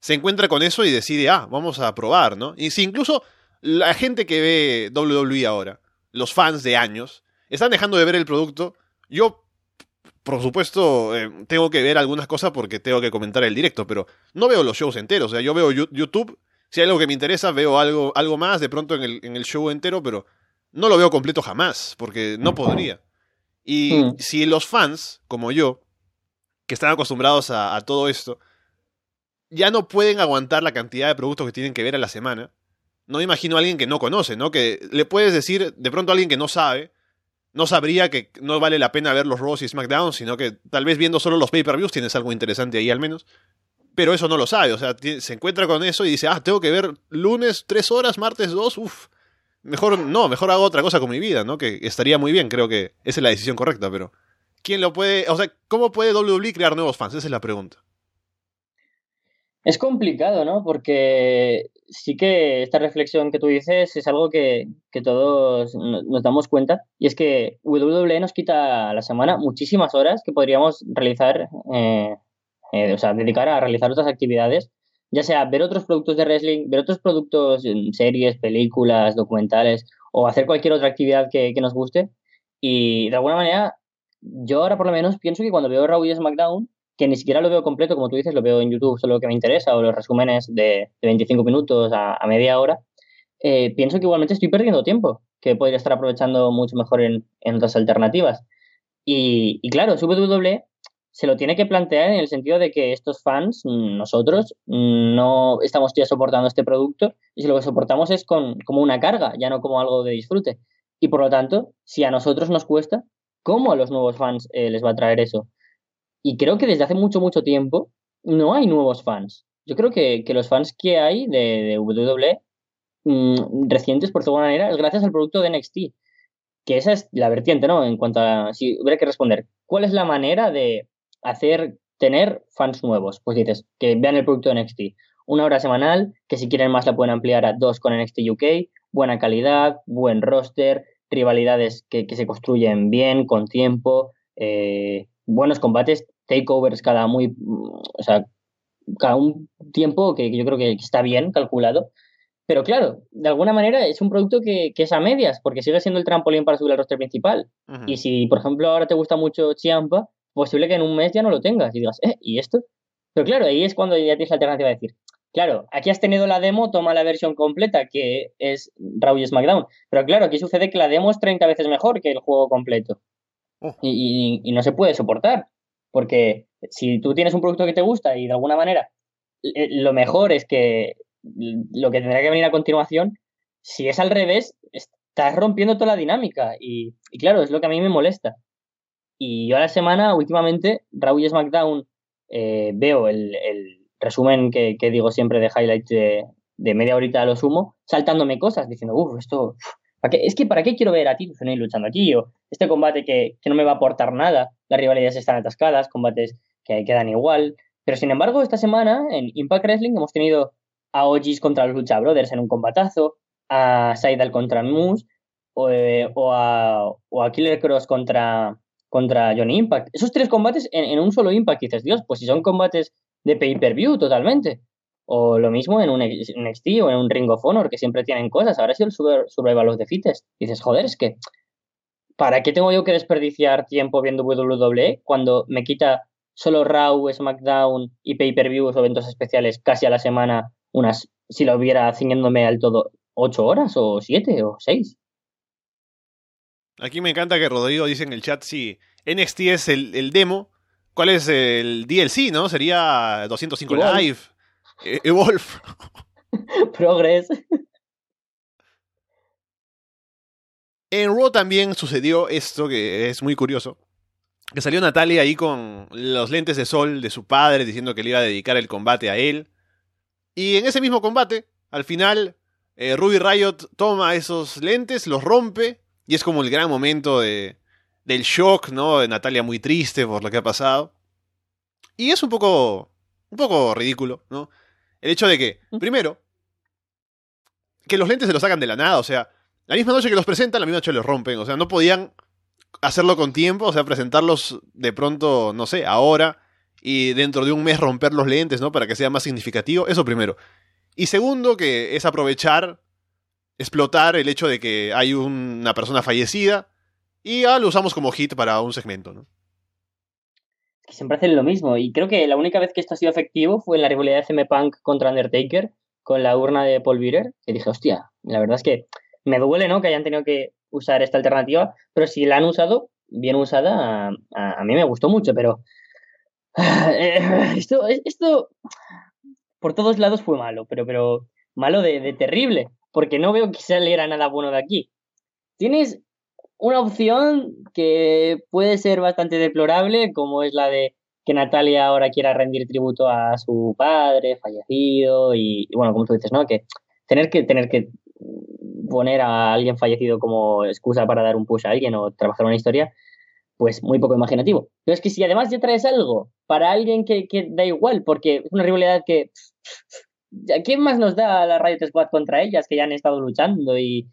se encuentra con eso y decide, ah, vamos a probar, ¿no? Y si incluso la gente que ve WWE ahora, los fans de años, están dejando de ver el producto, yo, por supuesto, eh, tengo que ver algunas cosas porque tengo que comentar el directo, pero no veo los shows enteros. O sea, yo veo YouTube si hay algo que me interesa, veo algo, algo más de pronto en el, en el show entero, pero no lo veo completo jamás, porque no podría. Y hmm. si los fans, como yo, que están acostumbrados a, todo esto, ya no pueden aguantar la cantidad de productos que tienen que ver a la semana, no me imagino a alguien que no conoce, ¿no? Que le puedes decir de pronto a alguien que no sabe, no sabría que no vale la pena ver los Raw y SmackDown, sino que tal vez viendo solo los pay-per-views tienes algo interesante ahí al menos pero eso no lo sabe, o sea, se encuentra con eso y dice, ah, tengo que ver lunes tres horas, martes dos, uff, mejor no, mejor hago otra cosa con mi vida, ¿no? Que estaría muy bien, creo que esa es la decisión correcta, pero ¿quién lo puede, o sea, cómo puede WWE crear nuevos fans? Esa es la pregunta. Es complicado, ¿no? Porque sí que esta reflexión que tú dices es algo que, todos nos damos cuenta y es que WWE nos quita a la semana muchísimas horas que podríamos realizar eh, eh, o sea, dedicar a realizar otras actividades, ya sea ver otros productos de wrestling, ver otros productos, series, películas, documentales, o hacer cualquier otra actividad que, nos guste. Y de alguna manera, yo ahora por lo menos pienso que cuando veo Raw y SmackDown, que ni siquiera lo veo completo, como tú dices, lo veo en YouTube, solo lo que me interesa, o los resúmenes de, 25 minutos a, media hora, eh, pienso que igualmente estoy perdiendo tiempo, que podría estar aprovechando mucho mejor en, otras alternativas. Y, y claro, WWE se lo tiene que plantear en el sentido de que estos fans, nosotros, no estamos ya soportando este producto y si lo que soportamos es con, como una carga, ya no como algo de disfrute. Y por lo tanto, si a nosotros nos cuesta, ¿cómo a los nuevos fans eh, les va a traer eso? Y creo que desde hace mucho, mucho tiempo no hay nuevos fans. Yo creo que, los fans que hay de, de WWE mm, recientes, por alguna manera, es gracias al producto de NXT. Que esa es la vertiente, ¿no? En cuanto a si hubiera que responder, ¿cuál es la manera de hacer, tener fans nuevos. Pues dices, que vean el producto de NXT. Una hora semanal, que si quieren más la pueden ampliar a dos con NXT UK, buena calidad, buen roster, rivalidades que, se construyen bien, con tiempo, eh, buenos combates, takeovers cada muy, o sea, cada un tiempo que, yo creo que está bien calculado. Pero claro, de alguna manera es un producto que, es a medias, porque sigue siendo el trampolín para subir al roster principal. Y si, por ejemplo, ahora te gusta mucho Chiampa, posible que en un mes ya no lo tengas y digas, ¿eh? ¿Y esto? Pero claro, ahí es cuando ya tienes la alternativa de decir, claro, aquí has tenido la demo, toma la versión completa, que es Raw y SmackDown. Pero claro, aquí sucede que la demo es 30 veces mejor que el juego completo. Y, no se puede soportar. Porque si tú tienes un producto que te gusta y de alguna manera eh, lo mejor es que lo que tendrá que venir a continuación, si es al revés, estás rompiendo toda la dinámica. Y, claro, es lo que a mí me molesta. Y yo a la semana, últimamente, Raw y SmackDown, eh, veo el, resumen que, digo siempre de highlights de, media horita a lo sumo, saltándome cosas, diciendo, uff, esto. Es que, ¿para qué quiero ver a ti luchando aquí? O este combate que, no me va a aportar nada, las rivalidades están atascadas, combates que quedan igual. Pero sin embargo, esta semana en Impact Wrestling hemos tenido a OGs contra los Lucha Brothers en un combatazo, a Seidel contra Moose, o, eh, o, a, Killer Cross contra, contra Johnny Impact. Esos tres combates en, un solo Impact, dices, Dios, pues si son combates de pay-per-view totalmente. O lo mismo en un NXT o en un Ring of Honor, que siempre tienen cosas. Ahora sí el Survival of the Fittest. Dices, joder, es que, ¿para qué tengo yo que desperdiciar tiempo viendo WWE cuando me quita solo Raw, SmackDown y pay-per-views o eventos especiales casi a la semana, unas, si lo hubiera ciñéndome al todo, ocho horas o siete o seis? Aquí me encanta que Rodrigo dice en el chat si NXT es el, demo. ¿Cuál es el DLC, no? Sería 205 Live. Evolve. Progress. En Raw también sucedió esto que es muy curioso. Que salió Natalia ahí con los lentes de sol de su padre diciendo que le iba a dedicar el combate a él. Y en ese mismo combate, al final, eh, Ruby Riot toma esos lentes, los rompe y es como el gran momento de, del shock, ¿no? De Natalia muy triste por lo que ha pasado. Y es un poco, un poco ridículo, ¿no? El hecho de que, primero, que los lentes se los sacan de la nada, o sea, la misma noche que los presentan, la misma noche los rompen, o sea, no podían hacerlo con tiempo, o sea, presentarlos de pronto, no sé, ahora, y dentro de un mes romper los lentes, ¿no? Para que sea más significativo, eso primero. Y segundo, que es aprovechar explotar el hecho de que hay una persona fallecida y ya lo usamos como hit para un segmento, ¿no? Que siempre hacen lo mismo y creo que la única vez que esto ha sido efectivo fue en la rivalidad de CM Punk contra Undertaker con la urna de Paul Bearer, que dije, hostia, la verdad es que me duele, ¿no? Que hayan tenido que usar esta alternativa, pero si la han usado, bien usada, a, mí me gustó mucho, pero esto, esto por todos lados fue malo, pero, pero malo de terrible porque no veo que saliera nada bueno de aquí. Tienes una opción que puede ser bastante deplorable, como es la de que Natalia ahora quiera rendir tributo a su padre fallecido y, bueno, como tú dices, ¿no? Que tener que tener que poner a alguien fallecido como excusa para dar un push a alguien o trabajar una historia, pues muy poco imaginativo. Pero es que si además ya traes algo para alguien que, que da igual, porque es una rivalidad que ¿quién más nos da la Riot Squad contra ellas que ya han estado luchando? Y,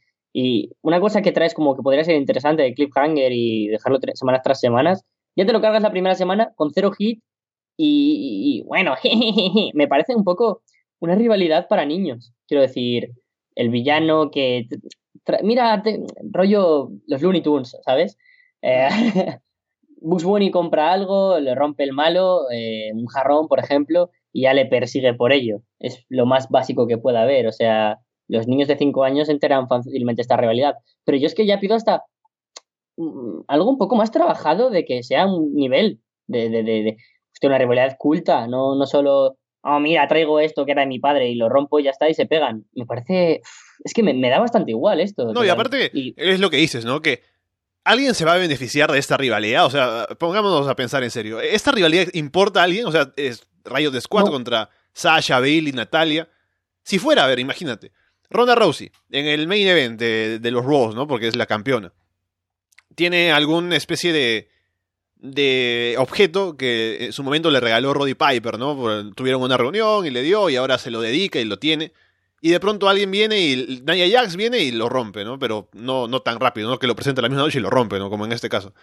una cosa que traes como que podría ser interesante de Cliffhanger y dejarlo semanas tras semanas, ya te lo cargas la primera semana con cero hit y, bueno, me parece un poco una rivalidad para niños. Quiero decir, el villano que... Mira, rollo los Looney Tunes, ¿sabes? Eh, Bugs Bunny compra algo, le rompe el malo, eh, un jarrón, por ejemplo, y ya le persigue por ello. Es lo más básico que pueda haber. O sea, los niños de 5 años enteran fácilmente esta rivalidad. Pero yo es que ya pido hasta mm, algo un poco más trabajado de que sea un nivel de, de, de, una rivalidad culta, no, no solo, oh, mira, traigo esto que era de mi padre y lo rompo y ya está y se pegan. Me parece, es que me, da bastante igual esto. No, y aparte, es lo que dices, ¿no? Que ¿Alguien se va a beneficiar de esta rivalidad? O sea, pongámonos a pensar en serio. ¿Esta rivalidad importa a alguien? O sea, es Rayos de Squad contra Sasha, Bailey, Natalia. Si fuera, a ver, imagínate. Ronda Rousey, en el main event de, los Raws, ¿no? Porque es la campeona. Tiene alguna especie de, de objeto que en su momento le regaló Roddy Piper, ¿no? Tuvieron una reunión y le dio y ahora se lo dedica y lo tiene. Y de pronto alguien viene y Nia Jax viene y lo rompe, ¿no? Pero no, no tan rápido, ¿no? Que lo presenta la misma noche y lo rompe, ¿no? Como en este caso.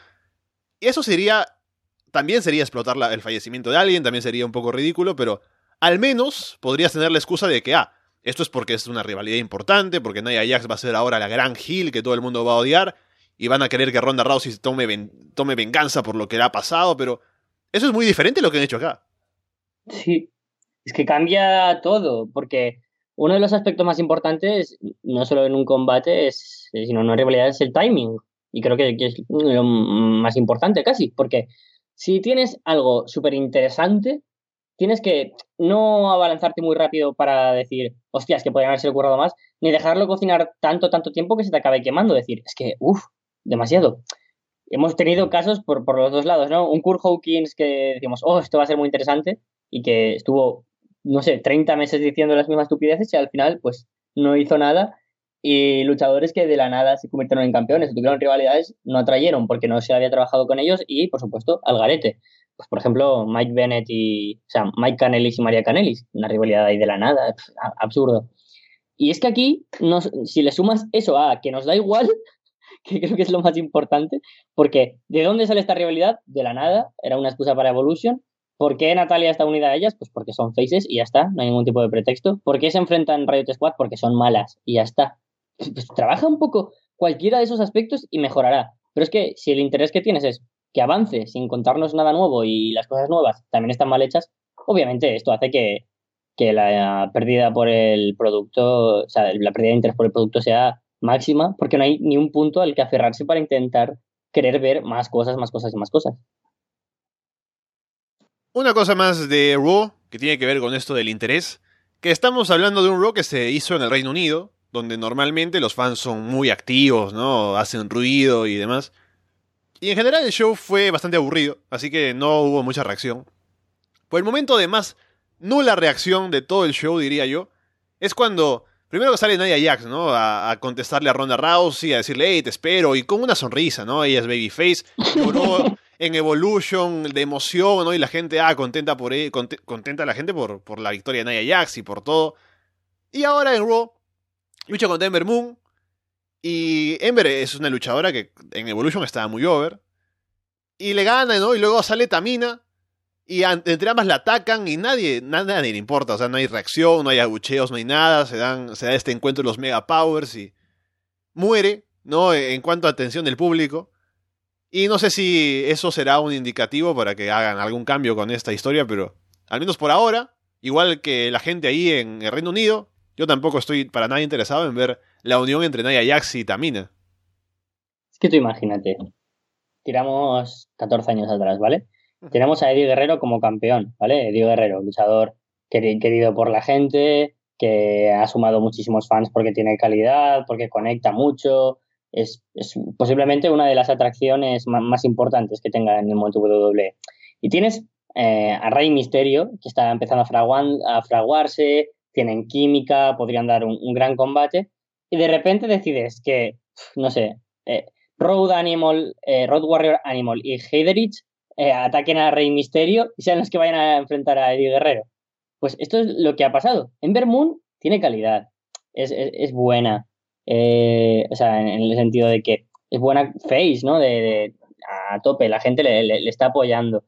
Y eso sería. También sería explotar el fallecimiento de alguien, también sería un poco ridículo, pero al menos podrías tener la excusa de que, ah, esto es porque es una rivalidad importante, porque Nia Jax va a ser ahora la gran heel que todo el mundo va a odiar, y van a querer que Ronda Rousey tome, tome venganza por lo que le ha pasado, pero eso es muy diferente a lo que han hecho acá. Sí, es que cambia todo, porque uno de los aspectos más importantes, no solo en un combate, es, sino en una rivalidad, es el timing. Y creo que, que es lo más importante casi, porque si tienes algo súper interesante, tienes que no abalanzarte muy rápido para decir, hostias, que podrían haberse ocurrido más, ni dejarlo cocinar tanto, tanto tiempo que se te acabe quemando. Decir, es que, uff, demasiado. Hemos tenido casos por, por los dos lados, ¿no? Un Kurt Hawkins que decimos, oh, esto va a ser muy interesante, y que estuvo, no sé, 30 meses diciendo las mismas estupideces y al final, pues, no hizo nada. Y luchadores que de la nada se convirtieron en campeones, tuvieron rivalidades, no atrayeron porque no se había trabajado con ellos y, por supuesto, al garete pues por ejemplo, Mike Bennett y, o sea, Mike Canelis y María Canelis, una rivalidad ahí de la nada, absurdo. Y es que aquí, si le sumas eso a que nos da igual, que creo que es lo más importante, porque ¿de dónde sale esta rivalidad? De la nada, era una excusa para Evolution. ¿Por qué Natalia está unida a ellas? Pues porque son faces y ya está, no hay ningún tipo de pretexto. ¿Por qué se enfrentan Riot Squad? Porque son malas y ya está. Pues trabaja un poco cualquiera de esos aspectos y mejorará. Pero es que si el interés que tienes es que avance sin contarnos nada nuevo y las cosas nuevas también están mal hechas, obviamente esto hace que, la pérdida por el producto, o sea, la pérdida de interés por el producto sea máxima, porque no hay ni un punto al que aferrarse para intentar querer ver más cosas, más cosas y más cosas. Una cosa más de Raw, que tiene que ver con esto del interés, que estamos hablando de un Raw que se hizo en el Reino Unido, donde normalmente los fans son muy activos, ¿no? Hacen ruido y demás. Y en general el show fue bastante aburrido, así que no hubo mucha reacción. Por el momento de más nula reacción de todo el show, diría yo, es cuando primero sale Nadia Jax, ¿no? A, contestarle a Ronda Rousey, a decirle, hey, te espero, y con una sonrisa, ¿no? Ella es babyface, lloró en Evolution de emoción, ¿no? Y la gente, ah, contenta por e, contenta la gente por, por la victoria de Nadia Jax y por todo. Y ahora en Raw, lucha con Denver Moon, y Ember es una luchadora que en Evolution estaba muy over. Y le gana, ¿no? Y luego sale Tamina. Y entre ambas la atacan y nadie, nada, le importa. O sea, no hay reacción, no hay abucheos, no hay nada. Se, dan, se da este encuentro de los Mega Powers y muere, ¿no? En cuanto a atención del público. Y no sé si eso será un indicativo para que hagan algún cambio con esta historia, pero al menos por ahora, igual que la gente ahí en el Reino Unido, yo tampoco estoy para nada interesado en ver la unión entre Naya Jax y Tamina. Es que tú imagínate, tiramos 14 años atrás, ¿vale? Tenemos a Eddie Guerrero como campeón, ¿vale? Eddie Guerrero, luchador querido por la gente, que ha sumado muchísimos fans porque tiene calidad, porque conecta mucho. Es, posiblemente una de las atracciones más, importantes que tenga en el mundo WWE. Y tienes eh, a Rey Misterio, que está empezando a, a fraguarse, tienen química, podrían dar un, gran combate, y de repente decides que, no sé, eh, Road Animal, eh, Road Warrior Animal y Heiderich eh, ataquen a Rey Misterio y sean los que vayan a enfrentar a Eddie Guerrero. Pues esto es lo que ha pasado. Ember Moon tiene calidad, es, buena, o sea, en, el sentido de que es buena face, ¿no? De, a tope, la gente le, está apoyando.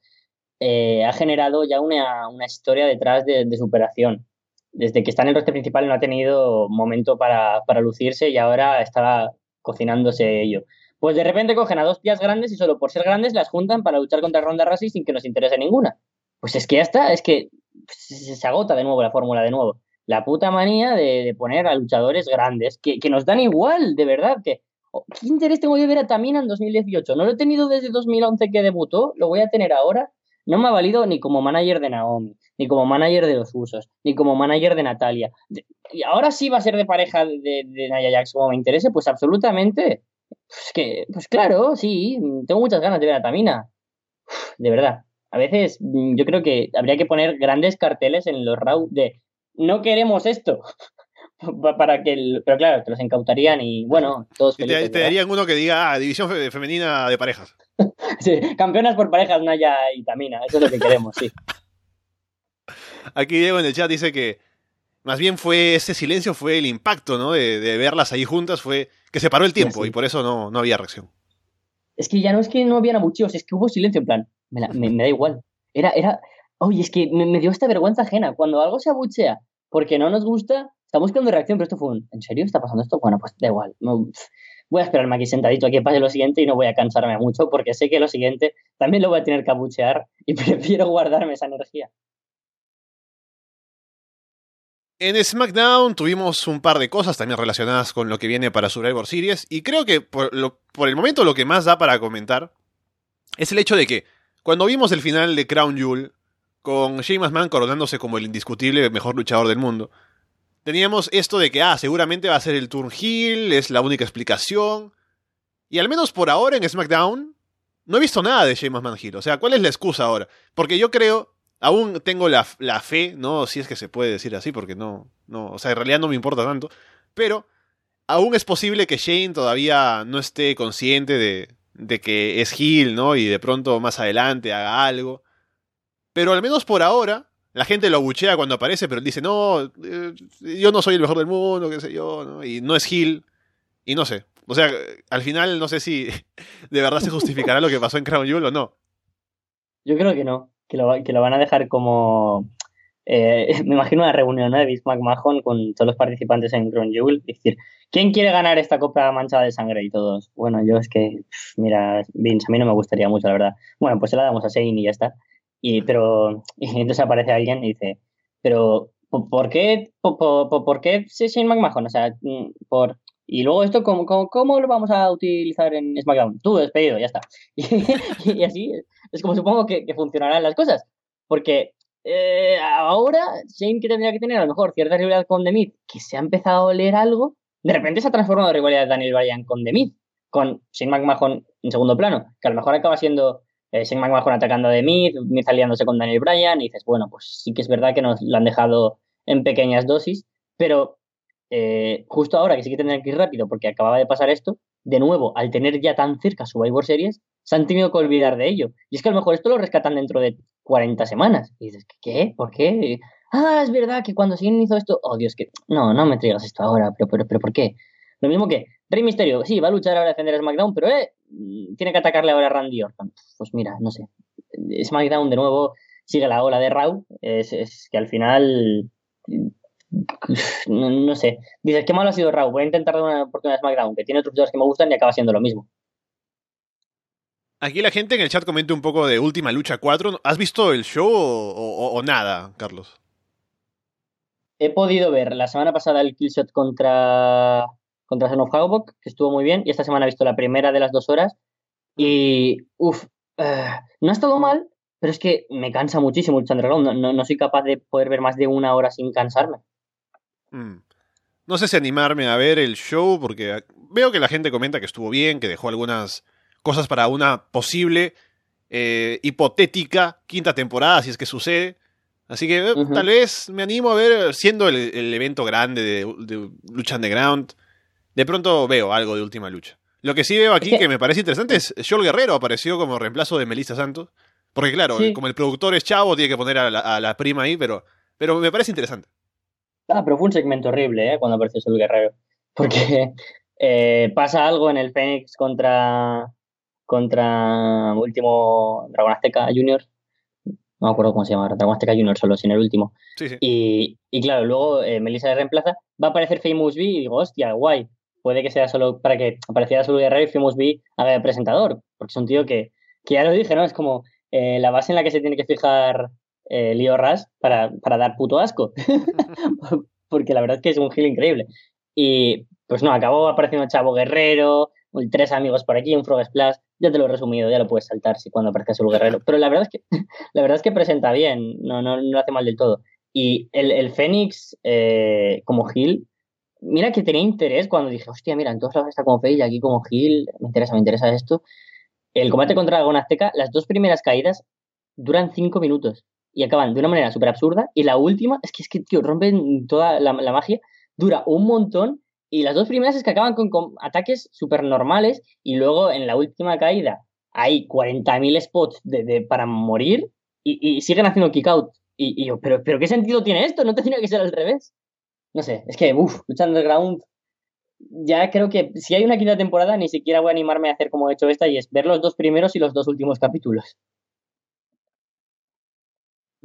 ha generado ya una, historia detrás de, de superación desde que está en el roster principal no ha tenido momento para, lucirse y ahora está cocinándose ello. Pues de repente cogen a dos tías grandes y solo por ser grandes las juntan para luchar contra Ronda Rousey sin que nos interese ninguna. Pues es que ya está, es que se agota de nuevo la fórmula de nuevo. La puta manía de, poner a luchadores grandes que, nos dan igual, de verdad, que oh, ¿Qué interés tengo de ver a Tamina en 2018? No lo he tenido desde 2011 que debutó, lo voy a tener ahora. No me ha valido ni como manager de Naomi, ni como manager de los Usos, ni como manager de Natalia. Y ahora sí va a ser de pareja de, Naya Jax como me interese, pues absolutamente. Pues que, pues claro, sí, tengo muchas ganas de ver a Tamina. De verdad. A veces mm, yo creo que habría que poner grandes carteles en los RAW de no queremos esto. para que pero claro, te los incautarían y bueno, todos te, te darían uno que diga ah, división femenina de parejas. sí, campeonas por parejas Naya y Tamina, eso es lo que queremos, sí. Aquí Diego en el chat dice que más bien fue ese silencio fue el impacto, ¿no? De, verlas ahí juntas, fue que se paró el tiempo y por eso no, no había reacción. Es que ya no es que no habían abucheos, es que hubo silencio en plan, me, da igual. Era, era, oye, es que me, dio esta vergüenza ajena. Cuando algo se abuchea porque no nos gusta, estamos buscando reacción, pero esto fue un, ¿en serio está pasando esto? Bueno, pues da igual. voy a esperarme aquí sentadito a que pase lo siguiente y no voy a cansarme mucho porque sé que lo siguiente también lo voy a tener que abuchear y prefiero guardarme esa energía. En SmackDown tuvimos un par de cosas también relacionadas con lo que viene para Survivor Series y creo que por, el momento lo que más da para comentar es el hecho de que cuando vimos el final de Crown Jewel, con Shane McMahon coronándose como el indiscutible mejor luchador del mundo, teníamos esto de que, ah, seguramente va a ser el turn heel, es la única explicación. Y al menos por ahora en SmackDown, no he visto nada de McMahon heel. O sea, ¿cuál es la excusa ahora? Porque yo creo, aún tengo la, la, fe, ¿no? Si es que se puede decir así, porque no, no, o sea, en realidad no me importa tanto. Pero aún es posible que Shane todavía no esté consciente de, de que es Gil, ¿no? Y de pronto más adelante haga algo. Pero al menos por ahora, la gente lo abuchea cuando aparece, pero él dice, no, eh, yo no soy el mejor del mundo, qué sé yo, ¿no? Y no es Gil. Y no sé. O sea, al final no sé si de verdad se justificará lo que pasó en Crown Jewel o no. Yo creo que no, que lo, van a dejar como... Eh, me imagino una reunión de Vince McMahon con todos los participantes en Crown Jewel, decir, ¿Quién quiere ganar esta copa manchada de sangre? Y todos, bueno, yo es que, mira, Vince, a mí no me gustaría mucho, la verdad. Bueno, pues se la damos a Shane y ya está. Y, pero, y entonces aparece alguien y dice, pero, ¿por qué, por, por, qué Shane McMahon? O sea, mm, por, y luego esto, ¿cómo, cómo, lo vamos a utilizar en SmackDown? Tú, despedido, ya está. Y, así es como supongo que, funcionarán las cosas. Porque eh, ahora Shane que tendría que tener a lo mejor cierta rivalidad con The Miz, que se ha empezado a oler algo, de repente se ha transformado la rivalidad de Daniel Bryan con The Miz, con Shane McMahon en segundo plano, que a lo mejor acaba siendo eh, Shane McMahon atacando The Miz, Miz aliándose con Daniel Bryan, y dices, bueno, pues sí que es verdad que nos lo han dejado en pequeñas dosis, pero eh, justo ahora que sí que tendrían que ir rápido porque acababa de pasar esto, de nuevo, al tener ya tan cerca su Survivor Series, se han tenido que olvidar de ello. Y es que a lo mejor esto lo rescatan dentro de 40 semanas. Y dices, ¿qué? ¿Por qué? ah, es verdad que cuando Shane hizo esto, oh Dios, que no, no me traigas esto ahora, pero, pero, pero ¿por qué? Lo mismo que Rey Misterio, sí, va a luchar ahora a defender a SmackDown, pero eh, tiene que atacarle ahora a Randy Orton. Pues mira, no sé. SmackDown de nuevo sigue la ola de Raw, es, que al final no, sé. Dices, qué malo ha sido Raw, voy a intentar dar una oportunidad a SmackDown, que tiene otros jugadores que me gustan y acaba siendo lo mismo. Aquí la gente en el chat comenta un poco de Última Lucha 4. ¿Has visto el show o nada, Carlos? he podido ver la semana pasada el killshot contra, contra Son of Havoc, que estuvo muy bien, y esta semana he visto la primera de las dos horas. Y, uff, eh, no ha estado mal, pero es que me cansa muchísimo el Underground. No, no, soy capaz de poder ver más de una hora sin cansarme. Mm. No sé si animarme a ver el show, porque veo que la gente comenta que estuvo bien, que dejó algunas cosas para una posible, eh, hipotética quinta temporada, si es que sucede. Así que eh, tal vez me animo a ver, siendo el, evento grande de, Lucha Underground, de pronto veo algo de Última Lucha. Lo que sí veo aquí que... me parece interesante es Joel Guerrero apareció como reemplazo de Melissa Santos. Porque claro, como el productor es chavo, tiene que poner a la, prima ahí, pero, pero me parece interesante. Ah, pero fue un segmento horrible, ¿eh? Cuando apareció Joel Guerrero. Porque eh, pasa algo en el Fénix contra contra último Dragon Azteca Junior no me acuerdo cómo se llama, Dragon Azteca Junior solo, sin el último. Y, y, claro, luego eh, Melissa le reemplaza, va a aparecer Famous B y digo, hostia, guay, puede que sea solo para que apareciera solo Guerrero y Famous B haga de presentador, porque es un tío que, que ya lo dije, ¿no? Es como eh, la base en la que se tiene que fijar eh, Leo Rush para, para dar puto asco, porque la verdad es que es un gil increíble. Y pues no, acabó apareciendo Chavo Guerrero, tres amigos por aquí, un Frog Splash, ya te lo he resumido, ya lo puedes saltar si cuando aparezca el guerrero. Pero la verdad es que, la verdad es que presenta bien, no, no, no hace mal del todo. Y el, el Fénix eh, como Gil, mira que tenía interés cuando dije, hostia, mira, en todos lados está como Face y aquí como Gil, me interesa, me interesa esto. El combate contra Dragón Azteca, las dos primeras caídas duran cinco minutos y acaban de una manera súper absurda. Y la última, es que, es que, tío, rompen toda la, magia, dura un montón. Y las dos primeras es que acaban con, ataques súper normales. Y luego en la última caída hay 40.000 spots de, para morir y, siguen haciendo kick out. Y, yo, ¿pero, ¿pero qué sentido tiene esto? ¿No te tiene que ser al revés? No sé, es que, uff, lucha underground. Ya creo que si hay una quinta temporada, ni siquiera voy a animarme a hacer como he hecho esta y es ver los dos primeros y los dos últimos capítulos.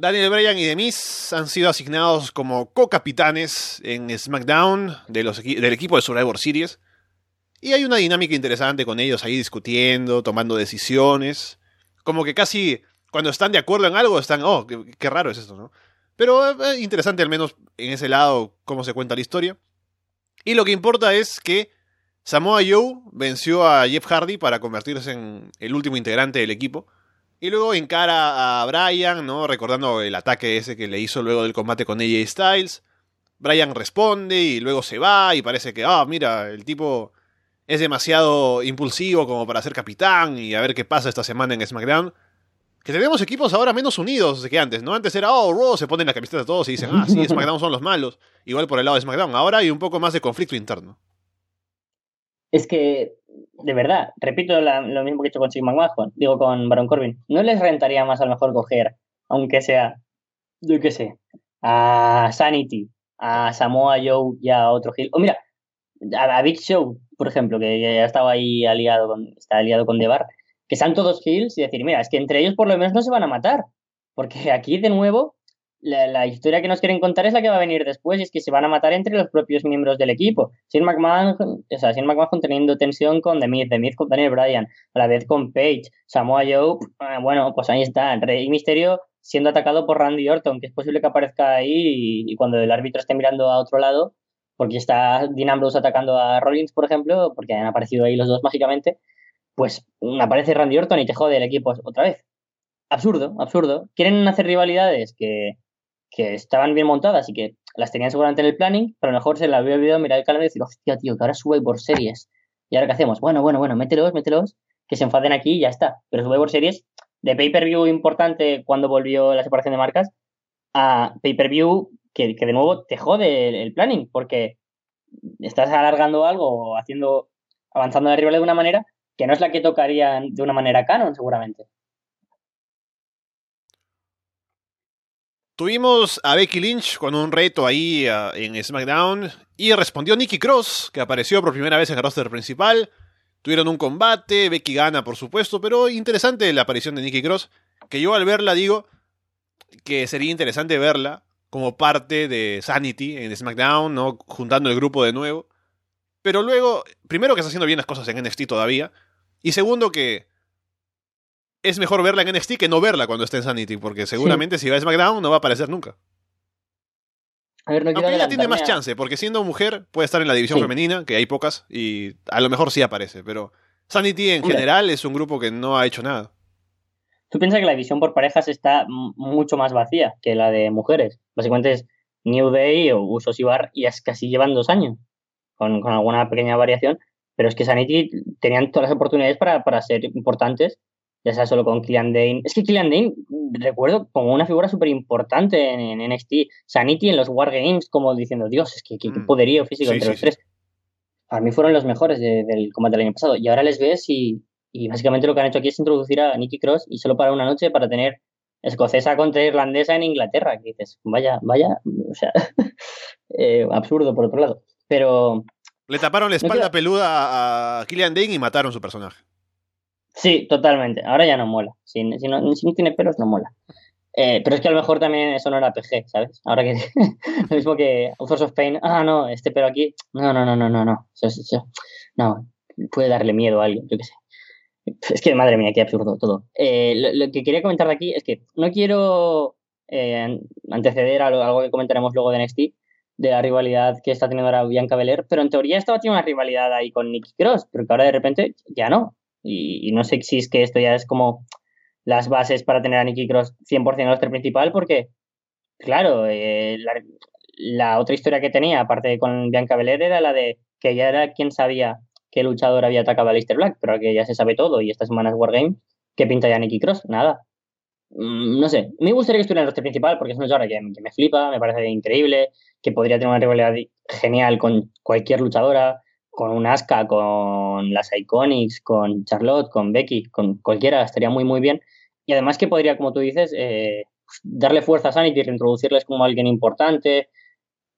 Daniel Bryan y Demis han sido asignados como co-capitanes en SmackDown de los del equipo de Survivor Series. Y hay una dinámica interesante con ellos ahí discutiendo, tomando decisiones. Como que casi cuando están de acuerdo en algo están, oh, qué, raro es esto, ¿no? Pero es eh, interesante al menos en ese lado cómo se cuenta la historia. Y lo que importa es que Samoa Joe venció a Jeff Hardy para convertirse en el último integrante del equipo. Y luego encara a Brian, ¿no? Recordando el ataque ese que le hizo luego del combate con AJ Styles. Brian responde y luego se va y parece que, ah, mira, el tipo es demasiado impulsivo como para ser capitán y a ver qué pasa esta semana en SmackDown. Que tenemos equipos ahora menos unidos que antes, ¿no? Antes era, oh, Raw, se ponen la camiseta todos y dicen, ah, sí, SmackDown son los malos. Igual por el lado de SmackDown. Ahora hay un poco más de conflicto interno. Es que de verdad, repito lo mismo que he hecho con Sigma McMahon, digo con Baron Corbin, ¿no les rentaría más a lo mejor coger, aunque sea, yo qué sé, a Sanity, a Samoa Joe y a otro Hill? O mira, a, Big Show, por ejemplo, que ya estaba ahí aliado con, está aliado con Debar, que sean todos Hills y decir, mira, es que entre ellos por lo menos no se van a matar. Porque aquí de nuevo la, historia que nos quieren contar es la que va a venir después y es que se van a matar entre los propios miembros del equipo. Sin McMahon, o sea, Sin McMahon teniendo tensión con The Miz, The Miz con Daniel Bryan, a la vez con Paige, Samoa Joe, ah, bueno, pues ahí está, Rey Misterio siendo atacado por Randy Orton, que es posible que aparezca ahí y, cuando el árbitro esté mirando a otro lado, porque está Dean Ambrose atacando a Rollins, por ejemplo, porque han aparecido ahí los dos mágicamente, pues aparece Randy Orton y te jode el equipo otra vez. Absurdo, absurdo. ¿Quieren hacer rivalidades? Que, que estaban bien montadas y que las tenían seguramente en el planning, pero a lo mejor se les había olvidado mirar el calendario y decir, hostia, tío, que ahora sube por series. ¿Y ahora qué hacemos? Bueno, bueno, bueno, mételos, mételos, que se enfaden aquí y ya está. Pero sube por series de pay-per-view importante cuando volvió la separación de marcas a pay-per-view que, de nuevo te jode el, planning, porque estás alargando algo o haciendo, avanzando la rival de una manera que no es la que tocaría de una manera canon, seguramente. Tuvimos a Becky Lynch con un reto ahí ah, en SmackDown y respondió Nikki Cross, que apareció por primera vez en el roster principal. Tuvieron un combate, Becky gana por supuesto, pero interesante la aparición de Nikki Cross, que yo al verla digo que sería interesante verla como parte de Sanity en SmackDown, ¿no? juntando el grupo de nuevo. Pero luego, primero que está haciendo bien las cosas en NXT todavía, y segundo que es mejor verla en NXT que no verla cuando esté en Sanity, porque seguramente si va a SmackDown no va a aparecer nunca. A ver, no Aunque ella tiene más chance, porque siendo mujer puede estar en la división femenina, que hay pocas, y a lo mejor sí aparece, pero Sanity en general es un grupo que no ha hecho nada. Tú piensas que la división por parejas está mucho más vacía que la de mujeres. Básicamente es New Day o Usos y Bar y es casi llevan dos años, con, alguna pequeña variación, pero es que Sanity tenían todas las oportunidades para, para ser importantes ya sea solo con Killian Dane. Es que Killian Dane, recuerdo como una figura súper importante en, NXT. Sanity en los Wargames, como diciendo, Dios, es que qué mm. poderío físico entre los tres. Para mí fueron los mejores del combate del año pasado. Y ahora les ves y, básicamente lo que han hecho aquí es introducir a Nicky Cross y solo para una noche para tener escocesa contra irlandesa en Inglaterra. Que dices, vaya, vaya, o sea, eh, absurdo por otro lado. Pero... Le taparon la espalda peluda a Killian Dane y mataron su personaje. Sí, totalmente. Ahora ya no mola. Si, no, tiene pelos, no mola. Eh, pero es que a lo mejor también eso no era PG, ¿sabes? Ahora que lo mismo que Authors of Pain, ah, no, este pelo aquí, no, no, no, no, no, no, no, puede darle miedo a alguien, yo qué sé. Es que madre mía, qué absurdo todo. Eh, lo, que quería comentar de aquí es que no quiero eh, anteceder a algo que comentaremos luego de NXT, de la rivalidad que está teniendo ahora Bianca Belair, pero en teoría estaba teniendo una rivalidad ahí con Nikki Cross, pero que ahora de repente ya no. Y, no sé si es que esto ya es como las bases para tener a Nikki Cross 100% en el principal, porque, claro, eh, la, otra historia que tenía, aparte con Bianca Belair, era la de que ella era quien sabía qué luchador había atacado a Lister Black, pero que ya se sabe todo y esta semana es Wargame, ¿qué pinta ya Nikki Cross? Nada. Mm, no sé, me gustaría que estuviera en el roster principal porque es una luchadora que, me flipa, me parece increíble, que podría tener una rivalidad genial con cualquier luchadora, con un Asuka, con las Iconics, con Charlotte, con Becky, con cualquiera, estaría muy, muy bien. Y además que podría, como tú dices, eh, darle fuerza a Sanity, reintroducirles como alguien importante,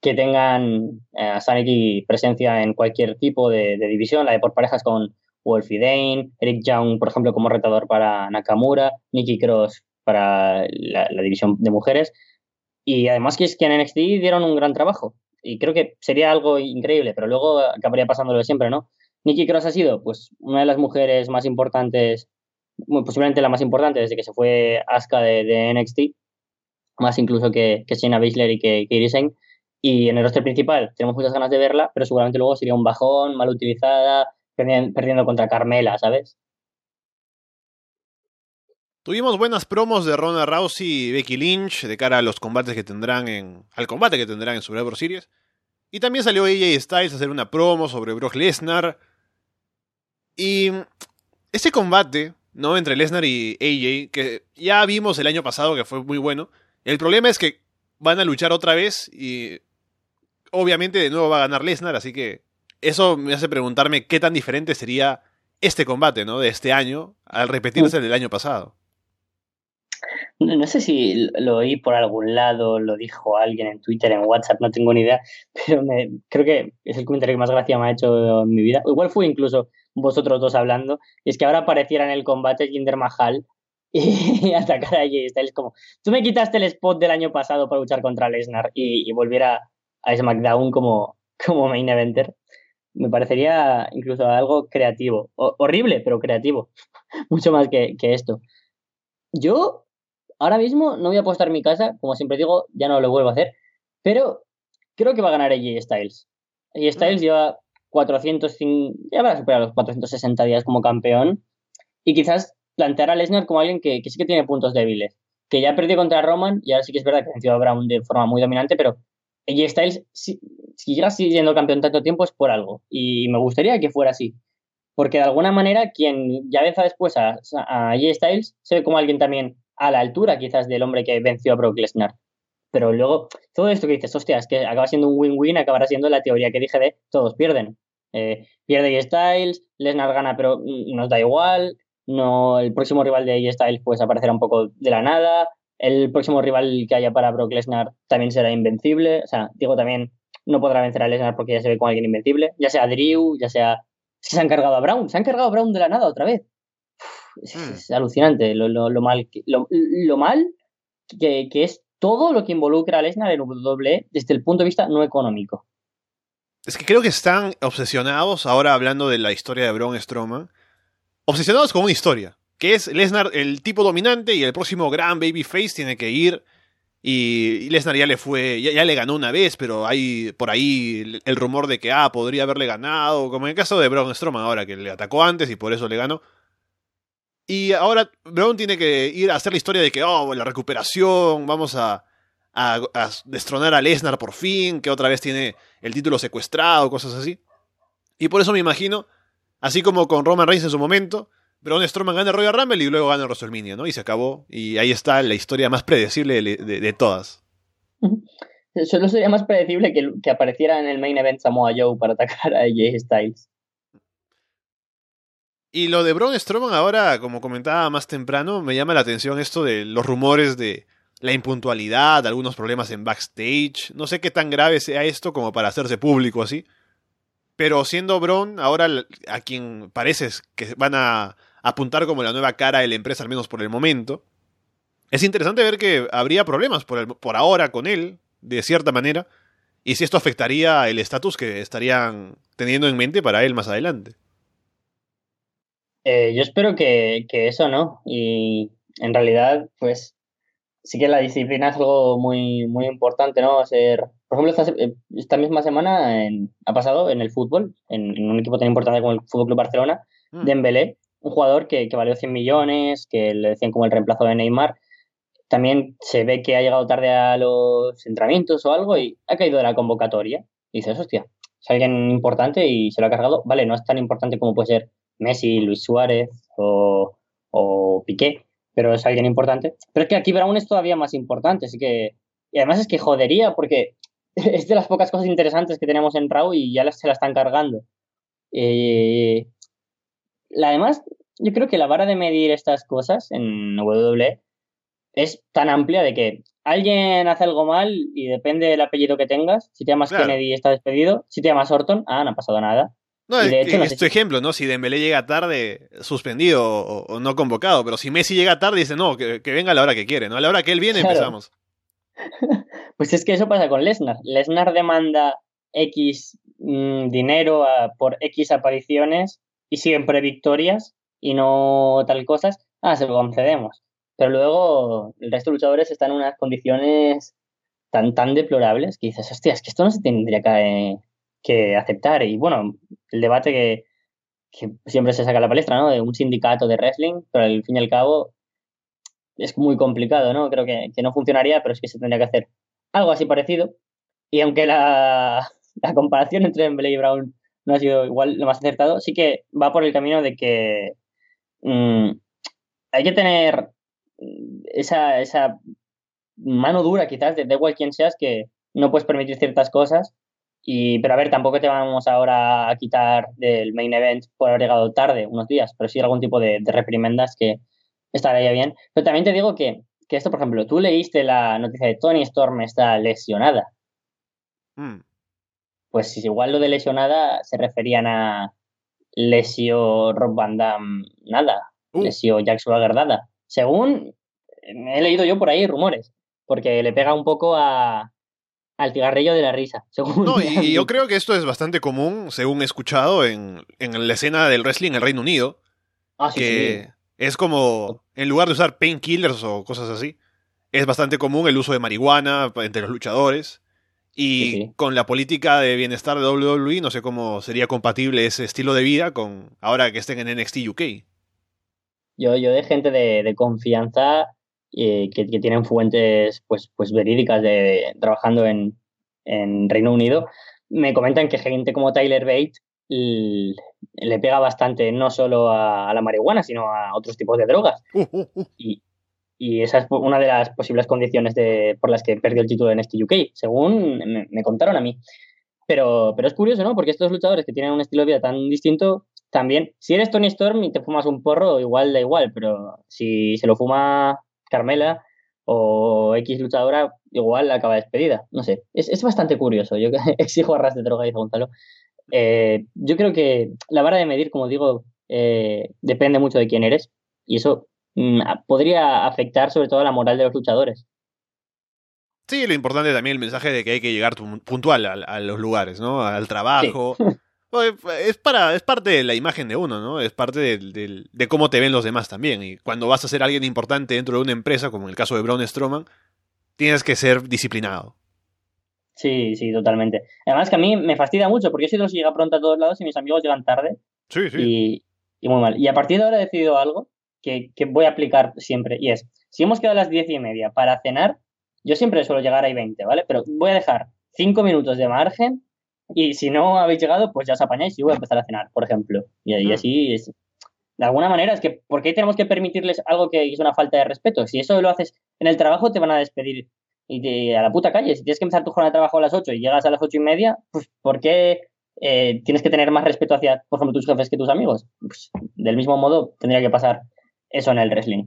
que tengan eh, a Sanity presencia en cualquier tipo de, división, la de por parejas con Wolfie Dane, Eric Young, por ejemplo, como retador para Nakamura, Nikki Cross para la, división de mujeres. Y además que es que en NXT dieron un gran trabajo. Y creo que sería algo increíble, pero luego acabaría pasando lo de siempre, ¿no? Nikki Cross ha sido pues una de las mujeres más importantes, posiblemente la más importante desde que se fue Asuka de, NXT, más incluso que, que Shayna Baszler y que Kairi Sane. Y en el roster principal tenemos muchas ganas de verla, pero seguramente luego sería un bajón, mal utilizada, perdiendo contra Carmela, ¿sabes? Tuvimos buenas promos de Ronda Rousey y Becky Lynch de cara a los combates que tendrán en. al combate que tendrán en Survivor Series. Y también salió AJ Styles a hacer una promo sobre Brock Lesnar. Y. Ese combate, ¿no? Entre Lesnar y AJ, que ya vimos el año pasado que fue muy bueno. El problema es que van a luchar otra vez y. Obviamente de nuevo va a ganar Lesnar, así que. Eso me hace preguntarme qué tan diferente sería este combate, ¿no? De este año al repetirse el del año pasado. No, sé si lo oí por algún lado, lo dijo alguien en Twitter, en WhatsApp, no tengo ni idea, pero me, creo que es el comentario que más gracia me ha hecho en mi vida. Igual fue incluso vosotros dos hablando, y es que ahora apareciera en el combate Jinder Mahal y atacar a Jay Styles como, tú me quitaste el spot del año pasado para luchar contra Lesnar y, volviera a SmackDown como, como main eventer. Me parecería incluso algo creativo. horrible, pero creativo. Mucho más que, que esto. Yo Ahora mismo no voy a apostar mi casa, como siempre digo, ya no lo vuelvo a hacer, pero creo que va a ganar AJ Styles. AJ Styles mm. lleva 400, ya va a superar los 460 días como campeón y quizás plantear a Lesnar como alguien que, sí que tiene puntos débiles, que ya perdió contra Roman y ahora sí que es verdad que venció a Brown de forma muy dominante, pero AJ Styles, si, si llega siendo campeón tanto tiempo es por algo y me gustaría que fuera así. Porque de alguna manera, quien ya venza después a, a Styles se ve como alguien también a la altura quizás del hombre que venció a Brock Lesnar. Pero luego, todo esto que dices, hostia, es que acaba siendo un win-win, acabará siendo la teoría que dije de todos pierden. Eh, pierde AJ Styles, Lesnar gana, pero nos da igual. No, el próximo rival de AJ Styles pues aparecerá un poco de la nada. El próximo rival que haya para Brock Lesnar también será invencible. O sea, digo también, no podrá vencer a Lesnar porque ya se ve como alguien invencible. Ya sea Drew, ya sea. Se han cargado a Brown, se han cargado a Brown de la nada otra vez. Mm. es, alucinante lo, lo, mal, lo, lo mal que, que, es todo lo que involucra a Lesnar en WWE desde el punto de vista no económico. Es que creo que están obsesionados, ahora hablando de la historia de Braun Strowman, obsesionados con una historia, que es Lesnar el tipo dominante y el próximo gran babyface tiene que ir y, Lesnar ya le fue, ya, le ganó una vez, pero hay por ahí el, rumor de que ah, podría haberle ganado, como en el caso de Braun Strowman ahora, que le atacó antes y por eso le ganó. Y ahora Brown tiene que ir a hacer la historia de que, oh, la recuperación, vamos a, destronar a Lesnar por fin, que otra vez tiene el título secuestrado, cosas así. Y por eso me imagino, así como con Roman Reigns en su momento, Braun Strowman gana Royal Rumble y luego gana WrestleMania, ¿no? Y se acabó. Y ahí está la historia más predecible de, todas. Solo sería más predecible que, que, apareciera en el main event Samoa Joe para atacar a AJ Styles. Y lo de Braun Strowman ahora, como comentaba más temprano, me llama la atención esto de los rumores de la impuntualidad, algunos problemas en backstage. No sé qué tan grave sea esto como para hacerse público así. Pero siendo Braun ahora a quien parece que van a apuntar como la nueva cara de la empresa, al menos por el momento, es interesante ver que habría problemas por, por ahora con él, de cierta manera, y si esto afectaría el estatus que estarían teniendo en mente para él más adelante. Eh, yo espero que, eso no. Y en realidad, pues sí que la disciplina es algo muy, muy importante, ¿no? Ser por ejemplo, esta, eh, esta misma semana ha pasado en el fútbol, en, un equipo tan importante como el Fútbol Club Barcelona, mm. Dembélé, un jugador que, que, valió 100 millones, que le decían como el reemplazo de Neymar, también se ve que ha llegado tarde a los entrenamientos o algo y ha caído de la convocatoria. Y dices, hostia, es alguien importante y se lo ha cargado. Vale, no es tan importante como puede ser Messi, Luis Suárez o, o Piqué, pero es alguien importante. Pero es que aquí Brown es todavía más importante, así que... Y además es que jodería porque es de las pocas cosas interesantes que tenemos en Raw y ya se la están cargando. Eh, además, yo creo que la vara de medir estas cosas en WWE es tan amplia de que alguien hace algo mal y depende del apellido que tengas. Si te llamas Kennedy está despedido. Si te llamas Orton, ah, no ha pasado nada. No, es, tu ejemplo, ¿no? Si Dembélé llega tarde, suspendido o, no convocado. Pero si Messi llega tarde, dice, no, que, venga a la hora que quiere, ¿no? A la hora que él viene empezamos. pues es que eso pasa con Lesnar. Lesnar demanda X mm, dinero por X apariciones y siempre victorias y no tal cosas. Ah, se lo concedemos. Pero luego el resto de luchadores están en unas condiciones tan, tan deplorables que dices, hostia, es que esto no se tendría que, que aceptar. Y bueno, el debate que, siempre se saca a la palestra, ¿no? De un sindicato de wrestling, pero al fin y al cabo es muy complicado, ¿no? Creo que, que no funcionaría, pero es que se tendría que hacer algo así parecido. Y aunque la, la comparación entre Dembélé y Brown no ha sido igual lo más acertado, sí que va por el camino de que mm, hay que tener esa, esa mano dura quizás de, de igual quien seas que no puedes permitir ciertas cosas y, pero a ver, tampoco te vamos ahora a quitar del main event por haber llegado tarde unos días, pero sí algún tipo de, de reprimendas que estaría bien. Pero también te digo que, que, esto, por ejemplo, tú leíste la noticia de Tony Storm está lesionada. Mm. Pues igual lo de lesionada se referían a lesio Rob Van Damme nada, uh. lesio Jack Swagger nada. Según he leído yo por ahí rumores, porque le pega un poco a, al cigarrillo de la risa. no, y, yo creo que esto es bastante común, según he escuchado, en, en la escena del wrestling en el Reino Unido. Ah, sí, que es como, en lugar de usar painkillers o cosas así, es bastante común el uso de marihuana entre los luchadores. Y con la política de bienestar de WWE, no sé cómo sería compatible ese estilo de vida con ahora que estén en NXT UK. Yo, yo de gente de, confianza eh, que, tienen fuentes pues, pues verídicas de trabajando en, Reino Unido, me comentan que gente como Tyler Bate le pega bastante no solo a, la marihuana, sino a otros tipos de drogas. Y, y, esa es una de las posibles condiciones de, por las que perdió el título en este UK, según me, contaron a mí. Pero, pero es curioso, ¿no? Porque estos luchadores que tienen un estilo de vida tan distinto también, si eres Tony Storm y te fumas un porro, igual da igual, pero si se lo fuma Carmela o X luchadora, igual acaba despedida. No sé, es, es bastante curioso. Yo exijo arras de droga, dice Gonzalo. Eh, yo creo que la vara de medir, como digo, eh, depende mucho de quién eres y eso mm, podría afectar sobre todo a la moral de los luchadores. Sí, lo importante también el mensaje de que hay que llegar puntual a, los lugares, ¿no? Al trabajo. Pues, es, para, es parte de la imagen de uno, ¿no? Es parte de, de, cómo te ven los demás también. Y cuando vas a ser alguien importante dentro de una empresa, como en el caso de Braun Strowman, tienes que ser disciplinado. Sí, sí, totalmente. Además que a mí me fastidia mucho porque yo soy de los que llega pronto a todos lados y mis amigos llegan tarde. Sí, sí. Y, y muy mal. Y a partir de ahora he decidido algo que, que, voy a aplicar siempre y es, si hemos quedado a las diez y media para cenar, yo siempre suelo llegar ahí 20, ¿vale? Pero voy a dejar cinco minutos de margen y si no habéis llegado, pues ya os apañáis y voy a empezar a cenar, por ejemplo. Y, y mm. así es. De alguna manera es que, ¿por qué tenemos que permitirles algo que es una falta de respeto? Si eso lo haces en el trabajo, te van a despedir y a la puta calle. Si tienes que empezar tu jornada de trabajo a las 8 y llegas a las ocho y media, pues ¿por qué eh, tienes que tener más respeto hacia, por ejemplo, tus jefes que tus amigos? Pues, del mismo modo, tendría que pasar eso en el wrestling.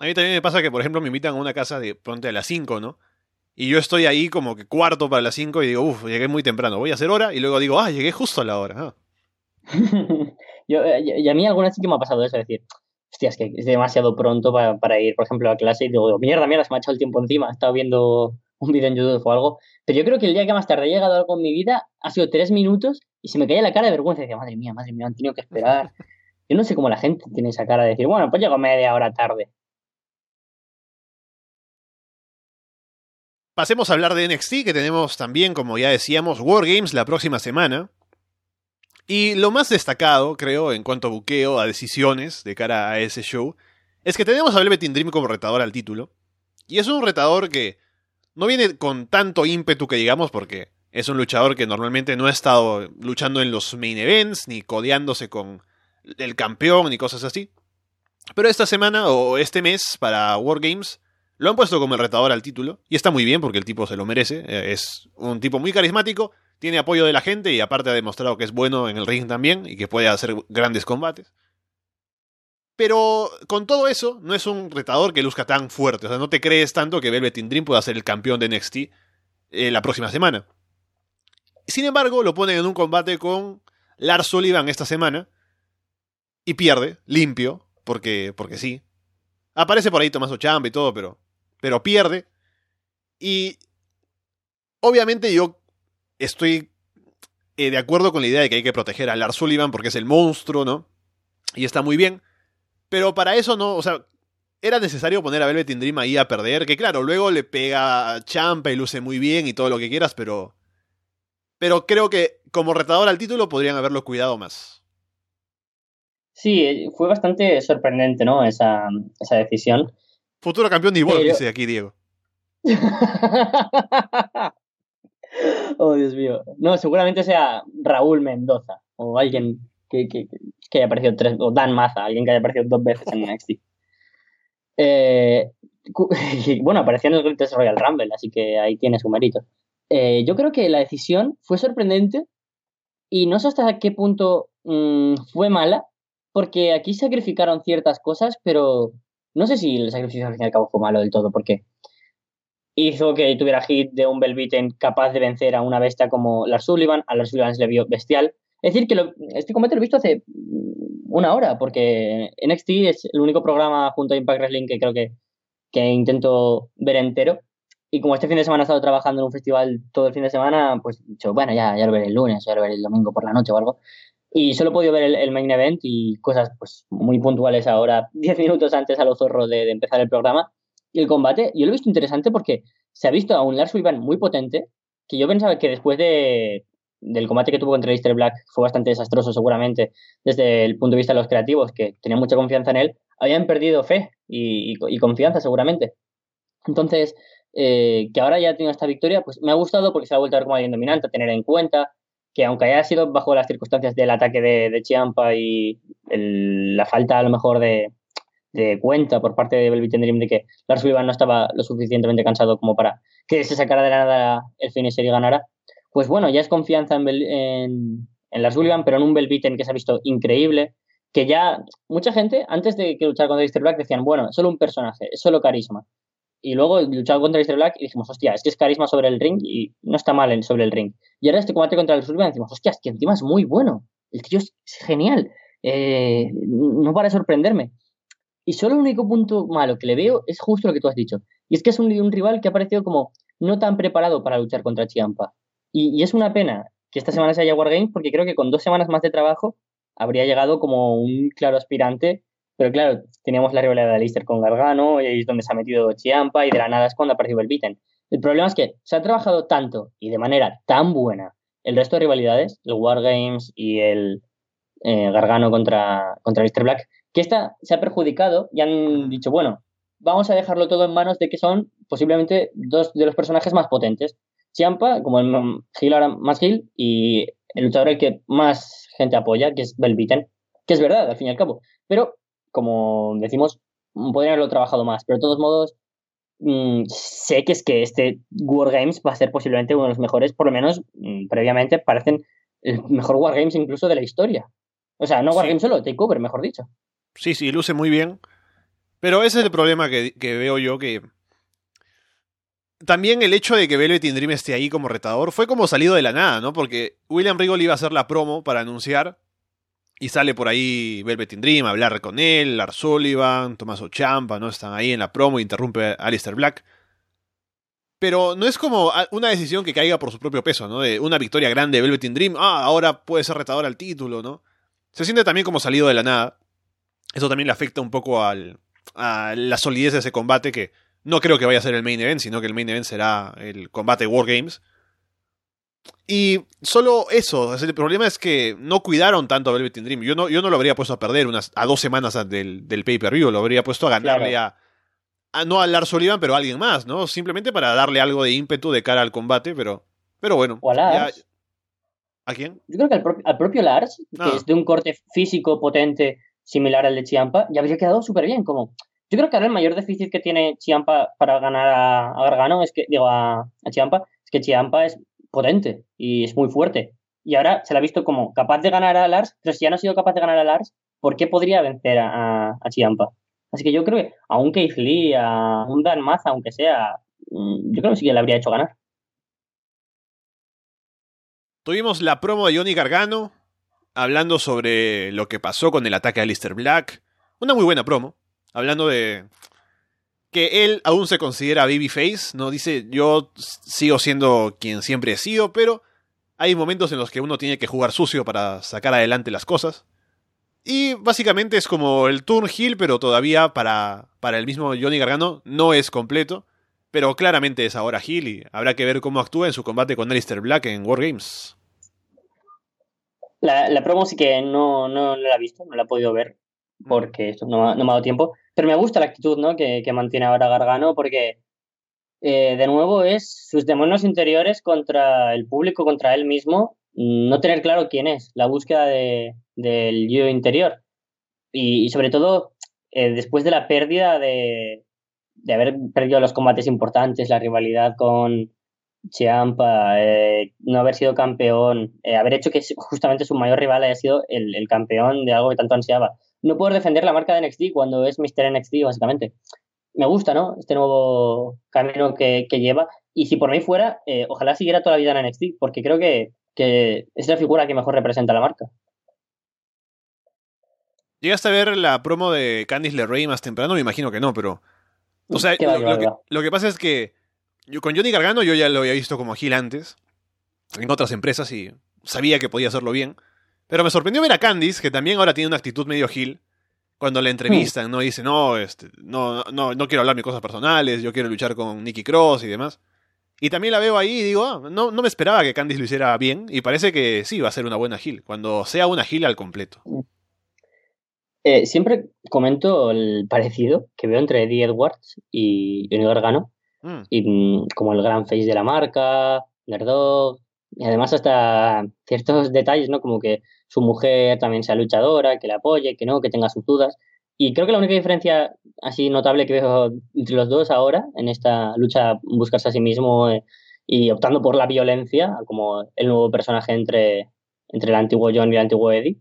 A mí también me pasa que, por ejemplo, me invitan a una casa de pronto a las 5, ¿no? Y yo estoy ahí como que cuarto para las 5 y digo, uff, llegué muy temprano, voy a hacer hora. Y luego digo, ah, llegué justo a la hora. Ah. yo, eh, y a mí alguna vez sí que me ha pasado eso, es decir, hostia, es que es demasiado pronto para, para, ir, por ejemplo, a clase y digo, mierda, mierda, se me ha echado el tiempo encima, he estado viendo un vídeo en YouTube o algo. Pero yo creo que el día que más tarde he llegado a algo en mi vida ha sido tres minutos y se me caía la cara de vergüenza. Y decía, madre mía, madre mía, han tenido que esperar. Yo no sé cómo la gente tiene esa cara de decir, bueno, pues llego media hora tarde. Pasemos a hablar de NXT, que tenemos también, como ya decíamos, Wargames la próxima semana. Y lo más destacado, creo, en cuanto a buqueo, a decisiones de cara a ese show, es que tenemos a Velvet Dream como retador al título. Y es un retador que no viene con tanto ímpetu que digamos, porque es un luchador que normalmente no ha estado luchando en los main events, ni codeándose con el campeón, ni cosas así. Pero esta semana o este mes para Wargames lo han puesto como el retador al título. Y está muy bien porque el tipo se lo merece. Eh, es un tipo muy carismático, tiene apoyo de la gente y aparte ha demostrado que es bueno en el ring también y que puede hacer grandes combates. Pero con todo eso, no es un retador que luzca tan fuerte. O sea, no te crees tanto que Velvet Dream pueda ser el campeón de NXT eh, la próxima semana. Sin embargo, lo ponen en un combate con Lars Sullivan esta semana. Y pierde, limpio, porque, porque sí. Aparece por ahí Tomaso Champa y todo, pero, pero pierde. Y obviamente yo estoy eh, de acuerdo con la idea de que hay que proteger a Lars Sullivan porque es el monstruo, ¿no? Y está muy bien. Pero para eso no, o sea, era necesario poner a Velvet in Dream ahí a perder, que claro, luego le pega Champa y luce muy bien y todo lo que quieras, pero... Pero creo que como retador al título podrían haberlo cuidado más. Sí, fue bastante sorprendente, ¿no? Esa, esa decisión. Futuro campeón de igual, dice aquí Diego. oh, Dios mío. No, seguramente sea Raúl Mendoza o alguien que, que, que haya aparecido tres, o Dan Maza, alguien que haya aparecido dos veces en NXT. Eh, bueno, apareció en el Greatest Royal Rumble, así que ahí tiene su mérito. Eh, yo creo que la decisión fue sorprendente y no sé hasta qué punto mmm, fue mala, porque aquí sacrificaron ciertas cosas, pero no sé si el sacrificio al fin y al cabo fue malo del todo, porque hizo que tuviera hit de un Belviten capaz de vencer a una bestia como Lars Sullivan, a Lars Sullivan se le vio bestial. Es decir, que lo, este combate lo he visto hace una hora, porque NXT es el único programa junto a Impact Wrestling que creo que, que intento ver entero. Y como este fin de semana he estado trabajando en un festival todo el fin de semana, pues he dicho, bueno, ya, ya lo veré el lunes, ya lo veré el domingo por la noche o algo. Y solo he podido ver el, main event y cosas pues muy puntuales ahora, 10 minutos antes a los zorros de, de, empezar el programa. Y el combate, yo lo he visto interesante porque se ha visto a un Lars Sullivan muy potente, que yo pensaba que después de, del combate que tuvo contra Easter Black fue bastante desastroso seguramente desde el punto de vista de los creativos, que tenían mucha confianza en él, habían perdido fe y, y, confianza seguramente. Entonces, eh, que ahora ya tiene esta victoria, pues me ha gustado porque se ha vuelto a ver como alguien dominante, a tener en cuenta que aunque haya sido bajo las circunstancias del ataque de, Chiampa y la falta a lo mejor de, cuenta por parte de Velvet Dream de que Lars Sullivan no estaba lo suficientemente cansado como para que se sacara de la nada el finisher y ganara, pues bueno, ya es confianza en, en, Lars Sullivan, pero en un Belviten que se ha visto increíble, que ya mucha gente, antes de que luchar contra Mr. Black, decían, bueno, es solo un personaje, es solo carisma. Y luego luchaba contra Mr. Black y dijimos, hostia, es que es carisma sobre el ring y no está mal sobre el ring. Y ahora este combate contra el Sullivan decimos, hostia, es que encima es muy bueno. El tío es genial. Eh, no para sorprenderme. Y solo el único punto malo que le veo es justo lo que tú has dicho. Y es que es un, un rival que ha parecido como no tan preparado para luchar contra Chiampa. Y, y, es una pena que esta semana se haya Wargames porque creo que con dos semanas más de trabajo habría llegado como un claro aspirante. Pero claro, teníamos la rivalidad de Lister con Gargano y ahí es donde se ha metido Chiampa y de la nada es cuando ha aparecido el Beaten. El problema es que se ha trabajado tanto y de manera tan buena el resto de rivalidades, el Wargames y el eh, Gargano contra, contra Black, que esta se ha perjudicado y han dicho, bueno, vamos a dejarlo todo en manos de que son posiblemente dos de los personajes más potentes. Ciampa, como el Gil ahora más Gil, y el luchador el que más gente apoya, que es Belviten, que es verdad, al fin y al cabo. Pero, como decimos, podrían haberlo trabajado más. Pero de todos modos, mmm, sé que es que este Wargames va a ser posiblemente uno de los mejores, por lo menos mmm, previamente parecen el mejor Wargames incluso de la historia. O sea, no Wargames sí. solo, Takeover, mejor dicho. Sí, sí, luce muy bien. Pero ese es el problema que, que veo yo, que también el hecho de que Velvet Dream esté ahí como retador fue como salido de la nada, ¿no? Porque William Regal iba a hacer la promo para anunciar y sale por ahí Velvet Dream a hablar con él, Lars Sullivan, Tommaso Ciampa, ¿no? Están ahí en la promo, interrumpe a Alistair Black. Pero no es como una decisión que caiga por su propio peso, ¿no? De una victoria grande de Velvet Dream, ah, ahora puede ser retador al título, ¿no? Se siente también como salido de la nada. Eso también le afecta un poco al, a la solidez de ese combate que No creo que vaya a ser el main event, sino que el main event será el combate War Games. Y solo eso, el problema es que no cuidaron tanto a Velvet Dream. Yo no, yo no lo habría puesto a perder unas, a dos semanas del, del pay-per-view, lo habría puesto a ganarle a, no a Lars Sullivan, pero a alguien más, ¿no? Simplemente para darle algo de ímpetu de cara al combate, pero, pero bueno. ¿O a Lars? ¿A quién? Yo creo que al, propio Lars, que ah. es de un corte físico potente similar al de Chiampa, ya habría quedado súper bien. Como, yo creo que ahora el mayor déficit que tiene Chiampa para ganar a, Gargano es que, digo, a, a Chiampa, es que Chiampa es potente y es muy fuerte. Y ahora se la ha visto como capaz de ganar a Lars, pero si ya no ha sido capaz de ganar a Lars, ¿por qué podría vencer a, Chiampa? Así que yo creo que a un Keith Lee, a un Dan Maza, aunque sea, mm, yo creo que sí que le habría hecho ganar. Tuvimos la promo de Johnny Gargano hablando sobre lo que pasó con el ataque a Lister Black. Una muy buena promo. Hablando de que él aún se considera babyface, ¿no? Dice, yo sigo siendo quien siempre he sido, pero hay momentos en los que uno tiene que jugar sucio para sacar adelante las cosas. Y básicamente es como el turn heel, pero todavía para, para el mismo Johnny Gargano no es completo. Pero claramente es ahora heel y habrá que ver cómo actúa en su combate con Alistair Black en Wargames. La, la promo sí que no, no, la he visto, no la he podido ver, porque esto no, me ha dado tiempo. Pero me gusta la actitud ¿no? que, que mantiene ahora Gargano, porque eh, de nuevo es sus demonios interiores contra el público, contra él mismo, no tener claro quién es, la búsqueda de, del yo interior. Y, sobre todo, eh, después de la pérdida de, de haber perdido los combates importantes, la rivalidad con Chiampa, eh, no haber sido campeón, eh, haber hecho que justamente su mayor rival haya sido el, el, campeón de algo que tanto ansiaba. No poder defender la marca de NXT cuando es Mr. NXT, básicamente. Me gusta, ¿no? Este nuevo camino que, que lleva. Y si por mí fuera, ojalá siguiera toda la vida en NXT, porque creo que, que es la figura que mejor representa la marca. ¿Llegaste a ver la promo de Candice LeRae más temprano? Me imagino que no, pero. O sea, lo, que, pasa es que yo, con Johnny Gargano yo ya lo había visto como Gil antes, en otras empresas, y sabía que podía hacerlo bien. Pero me sorprendió ver a Candice, que también ahora tiene una actitud medio Gil, cuando la entrevistan, ¿no? dice, no, este, no, no, no quiero hablar mis cosas personales, yo quiero luchar con Nicky Cross y demás. Y también la veo ahí y digo, ah, no, no me esperaba que Candice lo hiciera bien, y parece que sí va a ser una buena Gil, cuando sea una Gil al completo. Eh, siempre comento el parecido que veo entre Eddie Edwards y Johnny Gargano. Mm. Y mm, como el gran face de la marca, Nerdog, y además hasta ciertos detalles, ¿no? Como que su mujer también sea luchadora, que le apoye, que no, que tenga sus dudas. Y creo que la única diferencia así notable que veo entre los dos ahora, en esta lucha buscarse a sí mismo eh, y optando por la violencia, como el nuevo personaje entre, entre el antiguo John y el antiguo Eddie,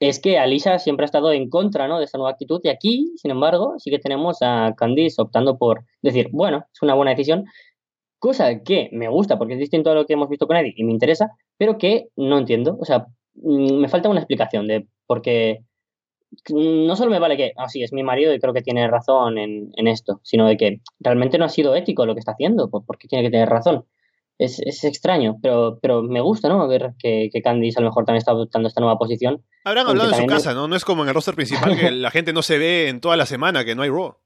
es que Alisa siempre ha estado en contra ¿no? de esta nueva actitud y aquí, sin embargo, sí que tenemos a Candice optando por decir, bueno, es una buena decisión, cosa que me gusta porque es distinto a lo que hemos visto con Eddie y me interesa, pero que no entiendo. O sea, mm, me falta una explicación de por qué no solo me vale que, ah, sí, es mi marido y creo que tiene razón en, en esto, sino de que realmente no ha sido ético lo que está haciendo, porque tiene que tener razón es, es extraño, pero, pero me gusta, ¿no? Ver que, que Candice a lo mejor también está adoptando esta nueva posición. Habrán hablado en su casa, ¿no? No es como en el roster principal que la gente no se ve en toda la semana, que no hay Raw.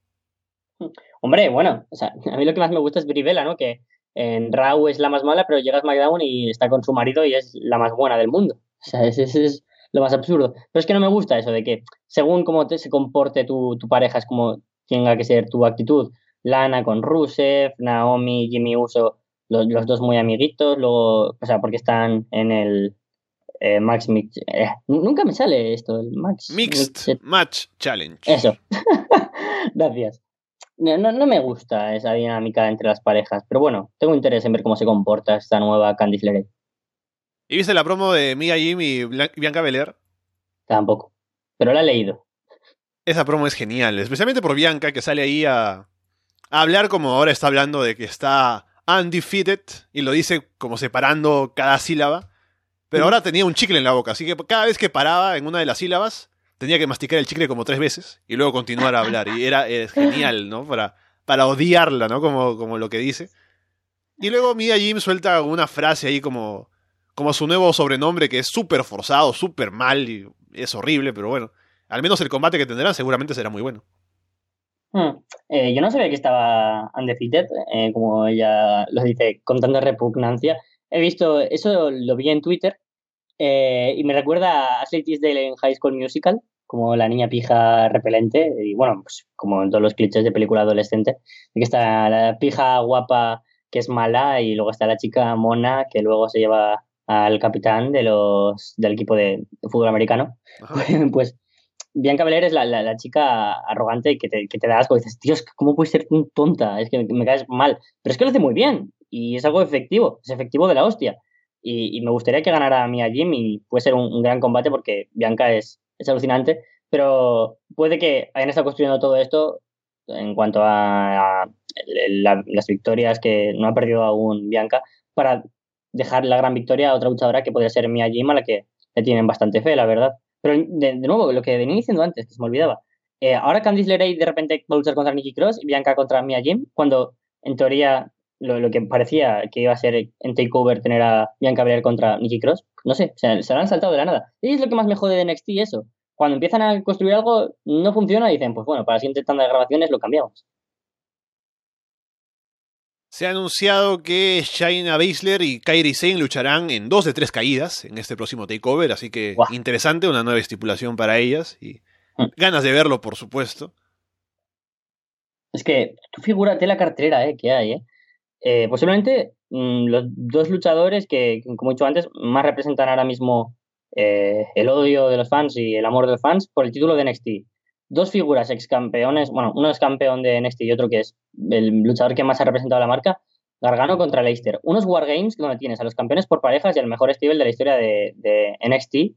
Hombre, bueno, o sea, a mí lo que más me gusta es Brivela, ¿no? Que en Raw es la más mala, pero llega a SmackDown y está con su marido y es la más buena del mundo. O sea, ese es, lo más absurdo. Pero es que no me gusta eso de que según cómo te, se comporte tu, tu pareja es como tenga que ser tu actitud. Lana con Rusev, Naomi, Jimmy Uso los, dos muy amiguitos, luego, o sea, porque están en el eh, Max Mix. Eh, nunca me sale esto, el Max Mixed Match Challenge. Eso. Gracias. No, no, me gusta esa dinámica entre las parejas, pero bueno, tengo interés en ver cómo se comporta esta nueva Candice LeRae. ¿Y viste la promo de Mia Jim y Bianca Belair? Tampoco, pero la he leído. Esa promo es genial, especialmente por Bianca que sale ahí a, a hablar como ahora está hablando de que está undefeated y lo dice como separando cada sílaba. Pero ahora tenía un chicle en la boca, así que cada vez que paraba en una de las sílabas tenía que masticar el chicle como tres veces y luego continuar a hablar. Y era, genial, ¿no? Para, para odiarla, ¿no? Como, como lo que dice. Y luego Mia Jim suelta una frase ahí como, como su nuevo sobrenombre que es súper forzado, súper mal y es horrible, pero bueno. Al menos el combate que tendrán seguramente será muy bueno. Hmm. Eh, yo no sabía que estaba undefeated, eh, como ella lo dice, con tanta repugnancia. He visto, eso lo vi en Twitter, eh, y me recuerda a Ashley Tisdale en High School Musical, como la niña pija repelente, y bueno, pues como en todos los clichés de película adolescente, que está la pija guapa que es mala y luego está la chica mona que luego se lleva al capitán de los del equipo de, fútbol americano. pues Bianca Belair es la, la, chica arrogante que te, que te da asco. Y dices, Dios, ¿cómo puedes ser tan tonta? Es que me, caes mal. Pero es que lo hace muy bien. Y es algo efectivo. Es efectivo de la hostia. Y, me gustaría que ganara Mia Jim y puede ser un, gran combate porque Bianca es, es alucinante. Pero puede que hayan estado construyendo todo esto en cuanto a, las victorias que no ha perdido aún Bianca para dejar la gran victoria a otra luchadora que podría ser Mia Jim a la que le tienen bastante fe, la verdad. Pero de, nuevo, lo que venía diciendo antes, que se me olvidaba. Eh, ahora Candice LeRae de repente va a luchar contra Nikki Cross y Bianca contra Mia Jim, cuando en teoría lo, que parecía que iba a ser en Takeover tener a Bianca Belair contra Nikki Cross, no sé, se, se lo han saltado de la nada. Y es lo que más me jode de NXT eso. Cuando empiezan a construir algo, no funciona y dicen, pues bueno, para la siguiente tanda de grabaciones lo cambiamos. Se ha anunciado que Shaina Baszler y Kairi Sane lucharán en dos de tres caídas en este próximo takeover, así que interesante, una nueva estipulación para ellas y mm. ganas de verlo, por supuesto. Es que tú figúrate la cartera eh, que hay. Eh. Eh posiblemente mm, los dos luchadores que, como he dicho antes, más representan ahora mismo eh, el odio de los fans y el amor de los fans por el título de NXT dos figuras ex campeones, bueno, uno es campeón de NXT y otro que es el luchador que más ha representado la marca, Gargano contra Leicester. Unos Wargames donde tienes a los campeones por parejas y al mejor estilo de la historia de, NXT.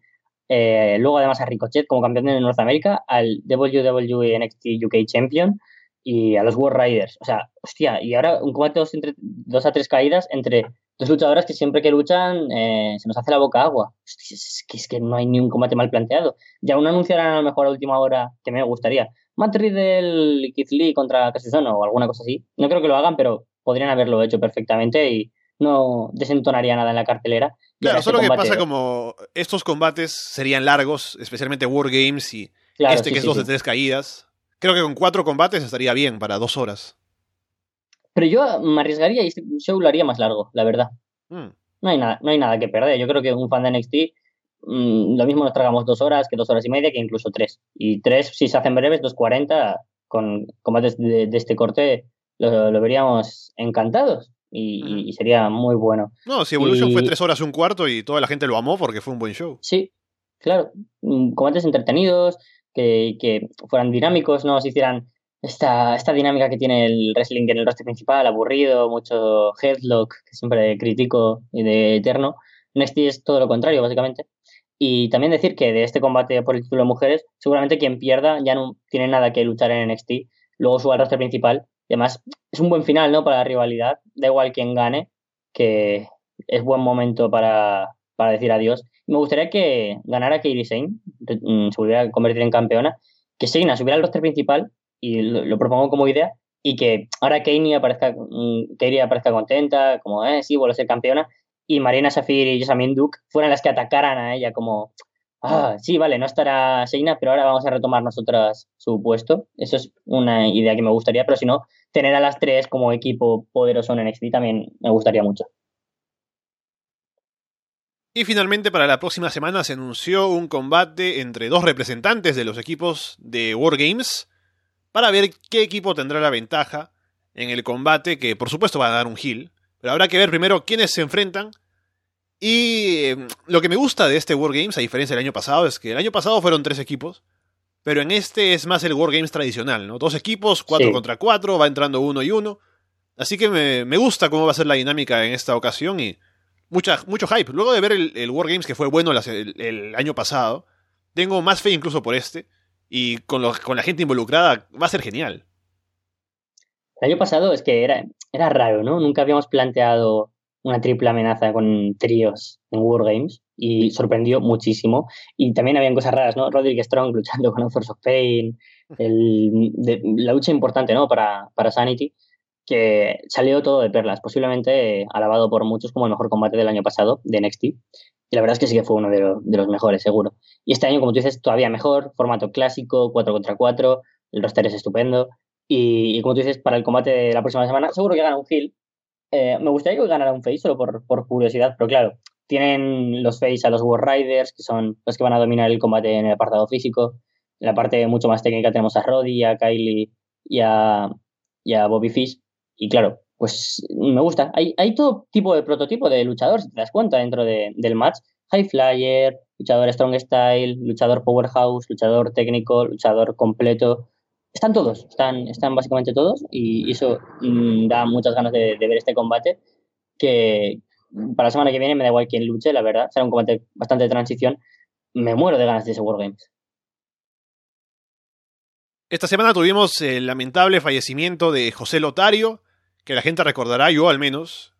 Eh, luego además a Ricochet como campeón de Norteamérica, al WWE NXT UK Champion y a los War Riders. O sea, hostia, y ahora un combate dos, entre, dos a tres caídas entre dos luchadoras que siempre que luchan eh, se nos hace la boca agua. Es que, es que no hay ni un combate mal planteado. Ya aún anunciarán a lo mejor a última hora que me gustaría. Matt Riddle y Keith Lee contra Castizono o alguna cosa así. No creo que lo hagan, pero podrían haberlo hecho perfectamente y no desentonaría nada en la cartelera. Claro, solo que pasa como estos combates serían largos, especialmente War Games y este que es dos de tres caídas. Creo que con cuatro combates estaría bien para dos horas. Pero yo me arriesgaría y este show lo haría más largo, la verdad. Hmm. No, hay nada, no hay nada que perder. Yo creo que un fan de NXT, mm, lo mismo nos tragamos dos horas que dos horas y media, que incluso tres. Y tres, si se hacen breves, dos cuarenta, con combates de, este corte, lo, veríamos encantados. Y, sería muy bueno. No, si Evolution fue tres horas y un cuarto y toda la gente lo amó porque fue un buen show. Sí, claro. Mm, combates entretenidos, que, fueran dinámicos, no se hicieran esta, esta dinámica que tiene el wrestling en el roster principal, aburrido, mucho headlock, que siempre critico y de eterno. NXT es todo lo contrario, básicamente. Y también decir que de este combate por el título de mujeres, seguramente quien pierda ya no tiene nada que luchar en NXT. Luego sube al roster principal. Además, es un buen final, ¿no? Para la rivalidad. Da igual quien gane, que es buen momento para, para decir adiós. Me gustaría que ganara Kairi Sane, mm, se volviera a convertir en campeona, que Seina subiera al roster principal y lo, propongo como idea y que ahora Kanye aparezca, mm, aparezca contenta, como, eh, sí, vuelvo a ser campeona, y Marina Safir y Jasmine Duke fueran las que atacaran a ella como, ah, sí, vale, no estará Seina, pero ahora vamos a retomar nosotras su puesto. Eso es una idea que me gustaría, pero si no, tener a las tres como equipo poderoso en NXT también me gustaría mucho. Y finalmente para la próxima semana se anunció un combate entre dos representantes de los equipos de Wargames para ver qué equipo tendrá la ventaja en el combate, que por supuesto va a dar un heal, pero habrá que ver primero quiénes se enfrentan. Y em, lo que me gusta de este Wargames, a diferencia del año pasado, es que el año pasado fueron tres equipos, pero en este es más el Wargames tradicional, ¿no? Dos equipos, cuatro contra cuatro, va entrando uno y uno. Así que me, gusta cómo va a ser la dinámica en esta ocasión y mucha, mucho hype. Luego de ver el, el Wargames que fue bueno el año pasado, tengo más fe incluso por este y con, con la gente involucrada va a ser genial. El año pasado es que era, era raro, ¿no? Nunca habíamos planteado una triple amenaza con tríos en Wargames y sorprendió muchísimo. Y también habían cosas raras, ¿no? Roderick Strong luchando con Force of Pain, la lucha importante, ¿no? Para, para Sanity, que salió todo de perlas, posiblemente alabado por muchos como el mejor combate del año pasado de NXT. Y la verdad es que sí que fue uno de, los mejores, seguro. Y este año, como tú dices, todavía mejor, formato clásico, 4 contra 4, el roster es estupendo. Y, como tú dices, para el combate de la próxima semana, seguro que gana un Hill. Eh, me gustaría que ganara un Face solo por, curiosidad, pero claro, tienen los Face a los War Riders, que son los que van a dominar el combate en el apartado físico. En la parte mucho más técnica tenemos a Roddy, a Kylie y a Bobby Fish. Y claro, pues me gusta. Hay, hay todo tipo de prototipo de luchador, si te das cuenta, dentro de, del match. High Flyer, luchador Strong Style, luchador Powerhouse, luchador técnico, luchador completo. Están todos, están, están básicamente todos y, eso mm, da muchas ganas de, ver este combate que para la semana que viene me da igual quién luche, la verdad. Será un combate bastante de transición. Me muero de ganas de ese Wargames. Esta semana tuvimos el lamentable fallecimiento de José Lotario, que la gente recordará, yo al menos,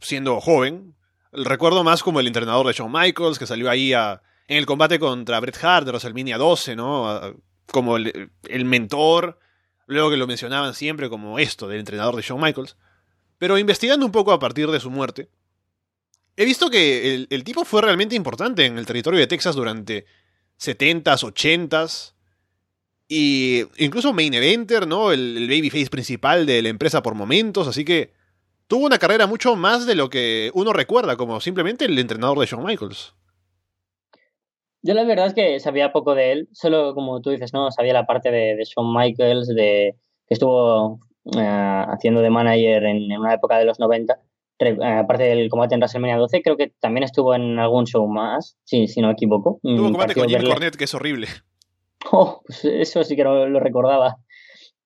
siendo joven, recuerdo más como el entrenador de Shawn Michaels, que salió ahí a, en el combate contra Bret Hart de WrestleMania 12, ¿no? como el, mentor, luego que lo mencionaban siempre como esto, del entrenador de Shawn Michaels. Pero investigando un poco a partir de su muerte, he visto que el, tipo fue realmente importante en el territorio de Texas durante 70s, 80s. Y incluso main eventer, ¿no? El, el babyface principal de la empresa por momentos, así que tuvo una carrera mucho más de lo que uno recuerda, como simplemente el entrenador de Shawn Michaels. Yo la verdad es que sabía poco de él, solo como tú dices, ¿no? Sabía la parte de, Shawn Michaels, de que estuvo eh, haciendo de manager en, una época de los 90. Eh, aparte del combate en WrestleMania 12, creo que también estuvo en algún show más, si, si no me equivoco. Tuvo un combate con Jimmy Cornette, que es horrible. Oh, pues eso sí que no lo recordaba.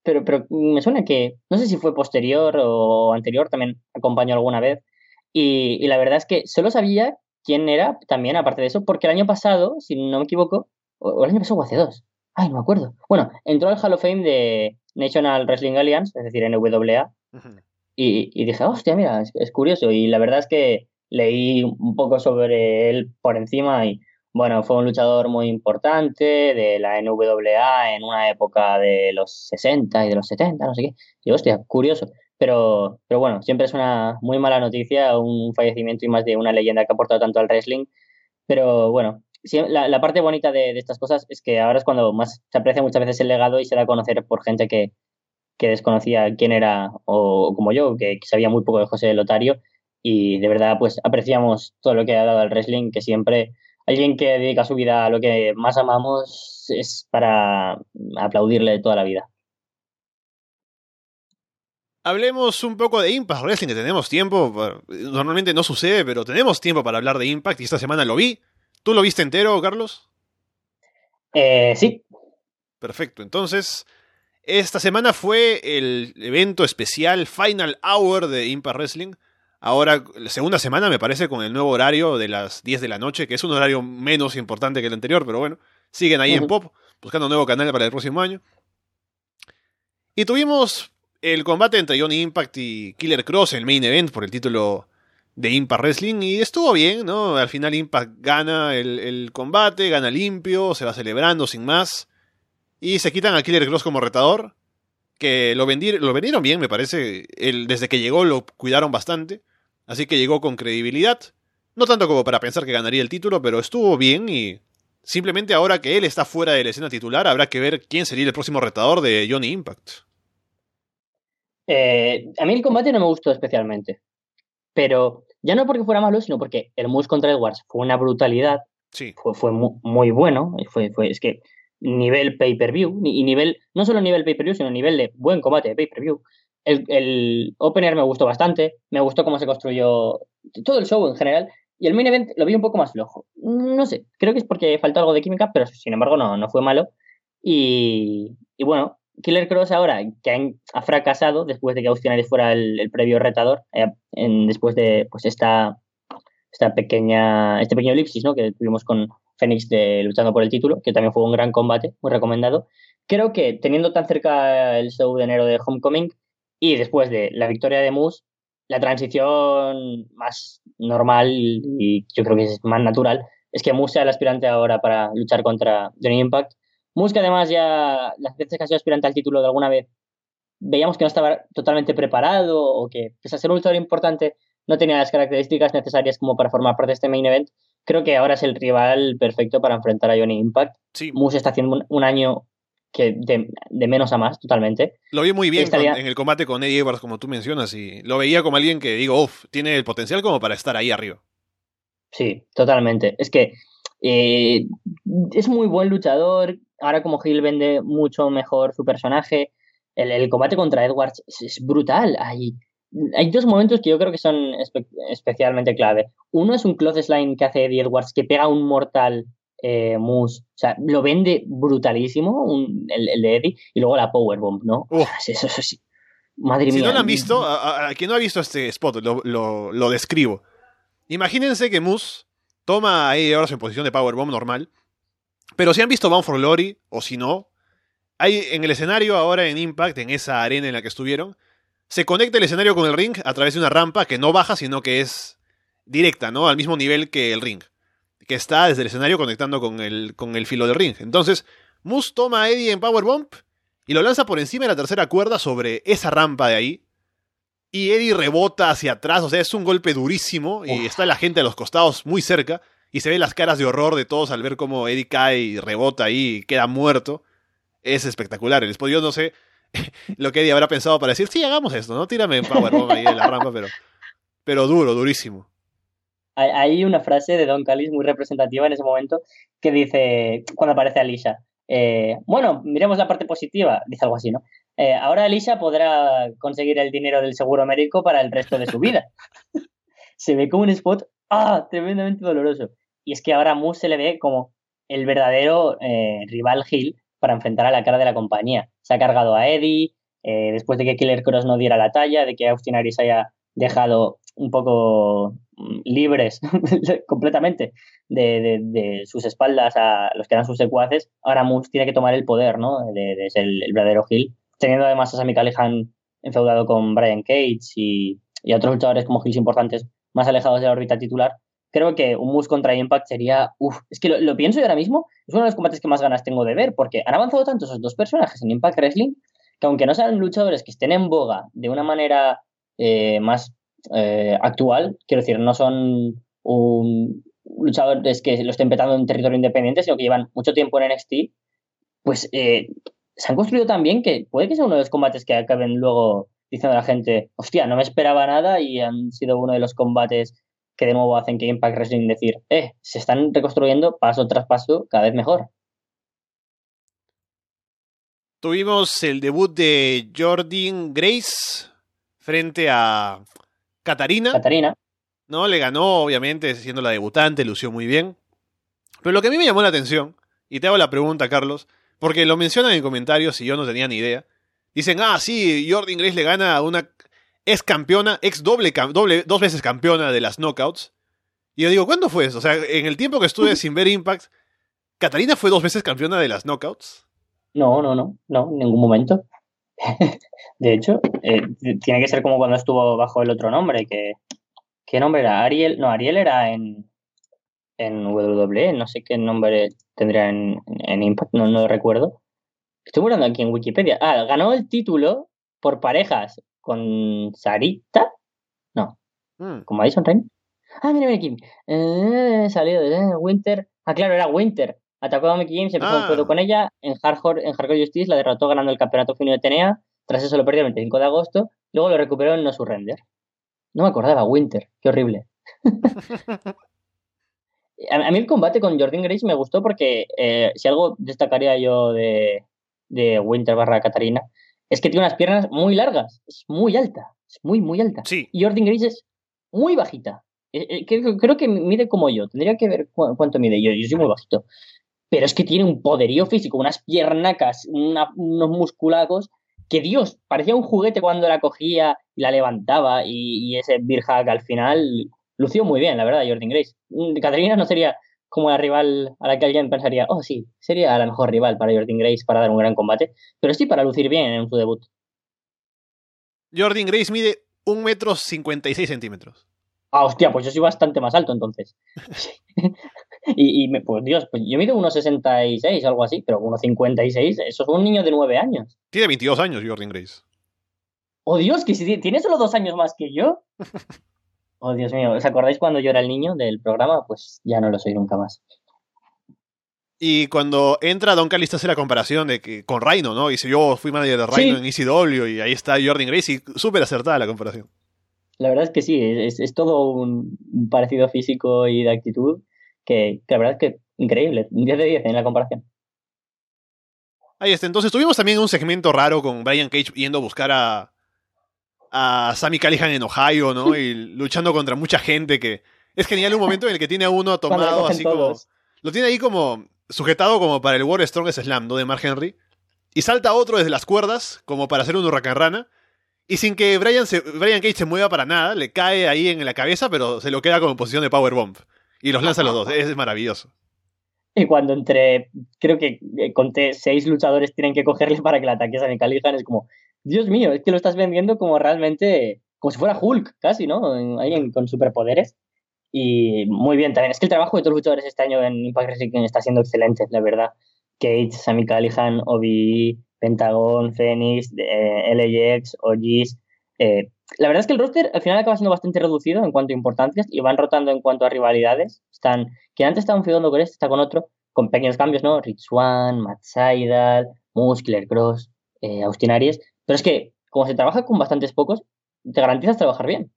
Pero, pero me suena que, no sé si fue posterior o anterior, también acompañó alguna vez. Y, y la verdad es que solo sabía quién era también, aparte de eso, porque el año pasado, si no me equivoco, o, el año pasado o hace dos, ay, no me acuerdo. Bueno, entró al Hall of Fame de National Wrestling Alliance, es decir, NWA, y, y, dije, hostia, mira, es, curioso. Y la verdad es que leí un poco sobre él por encima y, bueno, fue un luchador muy importante de la NWA en una época de los 60 y de los 70, no sé qué. Y, hostia, curioso. Pero, pero bueno, siempre es una muy mala noticia un fallecimiento y más de una leyenda que ha aportado tanto al wrestling. Pero bueno, la, parte bonita de, estas cosas es que ahora es cuando más se aprecia muchas veces el legado y se da a conocer por gente que, que desconocía quién era, o, como yo, que, sabía muy poco de José Lotario. Y de verdad, pues apreciamos todo lo que ha dado al wrestling, que siempre alguien que dedica su vida a lo que más amamos es para aplaudirle toda la vida. Hablemos un poco de Impact Wrestling, que tenemos tiempo. Normalmente no sucede, pero tenemos tiempo para hablar de Impact y esta semana lo vi. ¿Tú lo viste entero, Carlos? Eh, sí. Perfecto. Entonces, esta semana fue el evento especial Final Hour de Impact Wrestling. Ahora, la segunda semana me parece con el nuevo horario de las 10 de la noche, que es un horario menos importante que el anterior, pero bueno, siguen ahí en Pop, buscando un nuevo canal para el próximo año. Y tuvimos el combate entre Johnny Impact y Killer Cross el main event por el título de Impact Wrestling y estuvo bien, ¿no? Al final Impact gana el, combate, gana limpio, se va celebrando sin más y se quitan a Killer Cross como retador, que lo, lo vendieron bien, me parece, el, desde que llegó lo cuidaron bastante, así que llegó con credibilidad, no tanto como para pensar que ganaría el título, pero estuvo bien y simplemente ahora que él está fuera de la escena titular habrá que ver quién sería el próximo retador de Johnny Impact. Eh, a mí el combate no me gustó especialmente. Pero ya no porque fuera malo, sino porque el Moose contra Edwards fue una brutalidad. Sí. Fue, fue muy, bueno. Fue, fue, es que nivel pay-per-view, y nivel, no solo nivel pay-per-view, sino nivel de buen combate de pay-per-view. El, el, opener me gustó bastante, me gustó cómo se construyó todo el show en general, y el main event lo vi un poco más flojo. No sé, creo que es porque faltó algo de química, pero sin embargo no, no fue malo. Y, y bueno, Killer Cross ahora, que ha fracasado después de que Austin fuera el, previo retador, eh, después de pues esta, esta pequeña, este pequeño elipsis ¿no? que tuvimos con de, luchando por el título, que también fue un gran combate, muy recomendado. Creo que teniendo tan cerca el show de enero de Homecoming y después de la victoria de Moose, la transición más normal y yo creo que es más natural es que Moose sea el aspirante ahora para luchar contra Johnny Impact Musk, además, ya las veces que ha sido aspirante al título de alguna vez, veíamos que no estaba totalmente preparado o que, pese a ser un luchador importante, no tenía las características necesarias como para formar parte de este main event. Creo que ahora es el rival perfecto para enfrentar a Johnny Impact. Sí. Moose está haciendo un, año que de, menos a más, totalmente. Lo vi muy bien en el combate con Eddie Edwards, como tú mencionas, y lo veía como alguien que digo, uff, tiene el potencial como para estar ahí arriba. Sí, totalmente. Es que eh, es muy buen luchador. Ahora como Hill vende mucho mejor su personaje. El, combate contra Edwards es, brutal. Hay, hay dos momentos que yo creo que son especialmente clave. Uno es un clothesline que hace Eddie Edwards que pega un mortal eh, Moose. O sea, lo vende brutalísimo el, de Eddie. Y luego la Powerbomb, ¿no? Eso, eso, Madre mía. Si no lo han visto, a, quien no ha visto este spot, lo, lo describo. Imagínense que Moose toma ahí ahora en posición de Powerbomb normal. Pero si han visto Bound for Glory, o si no, hay en el escenario ahora en Impact, en esa arena en la que estuvieron, se conecta el escenario con el ring a través de una rampa que no baja, sino que es directa, ¿no? Al mismo nivel que el ring. Que está desde el escenario conectando con el, con el filo del ring. Entonces, Moose toma a Eddie en Powerbomb y lo lanza por encima de la tercera cuerda sobre esa rampa de ahí. Y Eddie rebota hacia atrás, o sea, es un golpe durísimo y está la gente a los costados muy cerca y se ve las caras de horror de todos al ver cómo Eddie cae y rebota ahí y queda muerto. Es espectacular. El yo no sé lo que Eddie habrá pensado para decir, sí, hagamos esto, ¿no? Tírame en Powerbomb ahí en la rampa, pero, pero duro, durísimo. Hay una frase de Don Callis muy representativa en ese momento que dice, cuando aparece Alicia, eh, bueno, miremos la parte positiva, dice algo así, ¿no? Eh, ahora Elisa podrá conseguir el dinero del seguro médico para el resto de su vida. se ve como un spot ¡ah! tremendamente doloroso. Y es que ahora Moose se le ve como el verdadero eh, rival Hill para enfrentar a la cara de la compañía. Se ha cargado a Eddie, después de que Killer Cross no diera la talla, de que Austin Aries haya dejado un poco libres completamente de, sus espaldas a los que eran sus secuaces, ahora Moose tiene que tomar el poder, ¿no? De, ser el, verdadero Hill teniendo además a Sammy Callihan enfeudado con Brian Cage y, otros luchadores como Hills importantes más alejados de la órbita titular, creo que un Moose contra Impact sería, uff, es que lo, pienso y ahora mismo es uno de los combates que más ganas tengo de ver, porque han avanzado tanto esos dos personajes en Impact Wrestling que aunque no sean luchadores que estén en boga de una manera eh, más eh, actual, quiero decir, no son un luchadores que lo estén petando en territorio independiente, sino que llevan mucho tiempo en NXT, pues eh, se han construido tan bien que puede que sea uno de los combates que acaben luego diciendo a la gente, hostia, no me esperaba nada y han sido uno de los combates que de nuevo hacen que Impact Wrestling decir, eh, se están reconstruyendo paso tras paso cada vez mejor. Tuvimos el debut de Jordan Grace frente a Katarina. Katarina. No, le ganó, obviamente, siendo la debutante, lució muy bien. Pero lo que a mí me llamó la atención, y te hago la pregunta, Carlos, porque lo mencionan en comentarios y yo no tenía ni idea. Dicen, ah, sí, Jordan Grace le gana a una ex campeona, ex doble, doble, dos veces campeona de las knockouts. Y yo digo, ¿cuándo fue eso? O sea, en el tiempo que estuve sin ver Impact, ¿Catalina fue dos veces campeona de las knockouts? No, no, no, no, en ningún momento. de hecho, eh, tiene que ser como cuando estuvo bajo el otro nombre, que... ¿Qué nombre era? Ariel, no, Ariel era en, en WWE, no sé qué nombre tendría en, Impact, no, lo recuerdo. Estoy mirando aquí en Wikipedia. Ah, ganó el título por parejas con Sarita. No. Mm. ¿Con Madison Rain? Ah, mira, mira aquí. Eh, salió de Winter. Ah, claro, era Winter. Atacó a Mickey James, empezó un juego ah. con ella. En Hardcore, en Hardcore Justice la derrotó ganando el campeonato fino de TNA. Tras eso lo perdió el 25 de agosto. Luego lo recuperó en No Surrender. No me acordaba, Winter. Qué horrible. A, mí el combate con Jordan Grace me gustó porque eh, si algo destacaría yo de, Winter barra Catarina es que tiene unas piernas muy largas, es muy alta, es muy, muy alta. Sí. Y Jordan Grace es muy bajita. Eh, eh, creo, que mide como yo, tendría que ver cuánto mide yo, yo soy muy bajito. Pero es que tiene un poderío físico, unas piernacas, unos musculacos que Dios, parecía un juguete cuando la cogía y la levantaba y, y ese beer al final lució muy bien, la verdad, Jordan Grace. Mm, Catarina no sería como la rival a la que alguien pensaría, oh sí, sería la mejor rival para Jordan Grace para dar un gran combate, pero sí para lucir bien en su debut. Jordan Grace mide un metro cincuenta y seis centímetros. Ah, hostia, pues yo soy bastante más alto entonces. y, y pues Dios, pues yo mido 1,66 o algo así, pero 1,56, eso es un niño de 9 años. Tiene 22 años Jordan Grace. Oh Dios, que si tiene solo dos años más que yo. Oh, Dios mío, ¿os acordáis cuando yo era el niño del programa? Pues ya no lo soy nunca más. Y cuando entra Don Calista hace la comparación de que con Rhino, ¿no? Y dice, yo fui manager de Rhino en ECW y ahí está Jordan Grace y súper acertada la comparación. La verdad es que sí, es, todo un, parecido físico y de actitud que, la verdad es que increíble, un 10 de 10 en la comparación. Ahí está, entonces tuvimos también un segmento raro con Brian Cage yendo a buscar a, a Sammy Callihan en Ohio, ¿no? Y luchando contra mucha gente que... Es genial un momento en el que tiene a uno tomado así como... Lo tiene ahí como sujetado como para el World Strongest Slam, ¿no? De Mark Henry. Y salta otro desde las cuerdas, como para hacer un huracán rana. Y sin que Brian, se, Brian Cage se mueva para nada, le cae ahí en la cabeza, pero se lo queda como posición de Powerbomb. Y los lanza los dos. Es maravilloso. Y cuando entre, creo que eh, conté, seis luchadores tienen que cogerle para que le ataque a Sammy Callihan, es como, Dios mío, es que lo estás vendiendo como realmente, como si fuera Hulk, casi, ¿no? Alguien con superpoderes. Y muy bien también. Es que el trabajo de todos los luchadores este año en Impact Wrestling está siendo excelente, la verdad. Kate, Sami Callihan, OBE, Pentagon, Phoenix, eh, LAX, OGs. Eh, la verdad es que el roster al final acaba siendo bastante reducido en cuanto a importancias y van rotando en cuanto a rivalidades. Están, quien antes estaba feudando con este está con otro, con pequeños cambios, ¿no? Rich Swan, Matt Seidel, Muscular Cross, eh, Austin Aries. Pero es que, como se trabaja con bastantes pocos, te garantizas trabajar bien.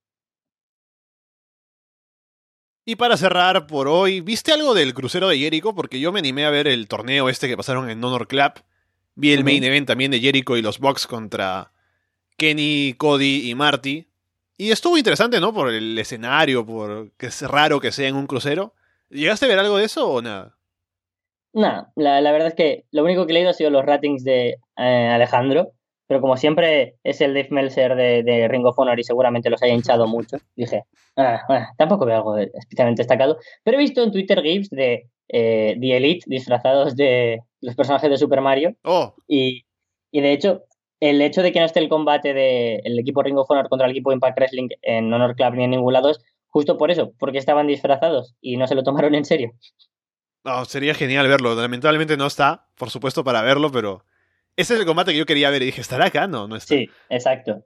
Y para cerrar por hoy, ¿viste algo del crucero de Jericho? Porque yo me animé a ver el torneo este que pasaron en Honor Club. Vi el main event también de Jericho y los Bucks contra Kenny, Cody y Marty. Y estuvo interesante, ¿no? Por el escenario, por que es raro que sea en un crucero. ¿Llegaste a ver algo de eso o nada? Nada, la, verdad es que lo único que he leído ha sido los ratings de eh, Alejandro pero como siempre es el Dave Meltzer de, Ring of Honor y seguramente los haya hinchado mucho, dije, ah, tampoco veo algo especialmente destacado. Pero he visto en Twitter GIFs de eh, The Elite disfrazados de los personajes de Super Mario. Oh. Y, de hecho, el hecho de que no esté el combate del equipo Ring of Honor contra el equipo Impact Wrestling en Honor Club ni en ningún lado es justo por eso, porque estaban disfrazados y no se lo tomaron en serio. No, sería genial verlo. Lamentablemente no está, por supuesto, para verlo, pero ese es el combate que yo quería ver y dije, ¿estará acá? No, no está. Sí, exacto.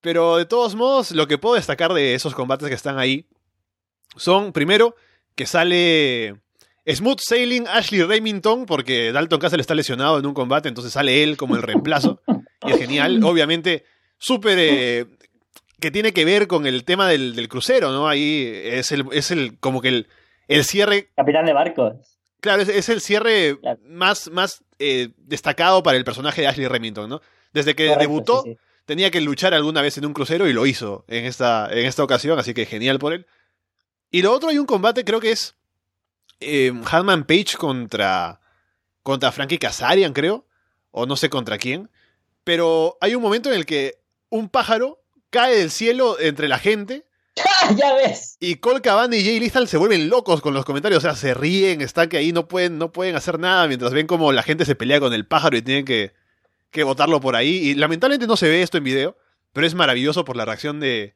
Pero de todos modos, lo que puedo destacar de esos combates que están ahí son, primero, que sale Smooth Sailing Ashley Remington, porque Dalton Castle está lesionado en un combate, entonces sale él como el reemplazo. y es genial. Obviamente, súper. Eh, que tiene que ver con el tema del, crucero, ¿no? Ahí es el, es el como que el, el cierre. Capitán de barcos. Claro, es, el cierre más, más eh, destacado para el personaje de Ashley Remington, ¿no? Desde que debutó, tenía que luchar alguna vez en un crucero y lo hizo en esta, en esta ocasión, así que genial por él. Y lo otro, hay un combate, creo que es eh, Hanman Page contra, contra Frankie Kazarian, creo, o no sé contra quién, pero hay un momento en el que un pájaro cae del cielo entre la gente ya ves. Y Cole Cabana y Jay Lethal se vuelven locos con los comentarios, o sea, se ríen, están que ahí no pueden, no pueden hacer nada mientras ven como la gente se pelea con el pájaro y tienen que, que botarlo por ahí. Y lamentablemente no se ve esto en video, pero es maravilloso por la reacción de,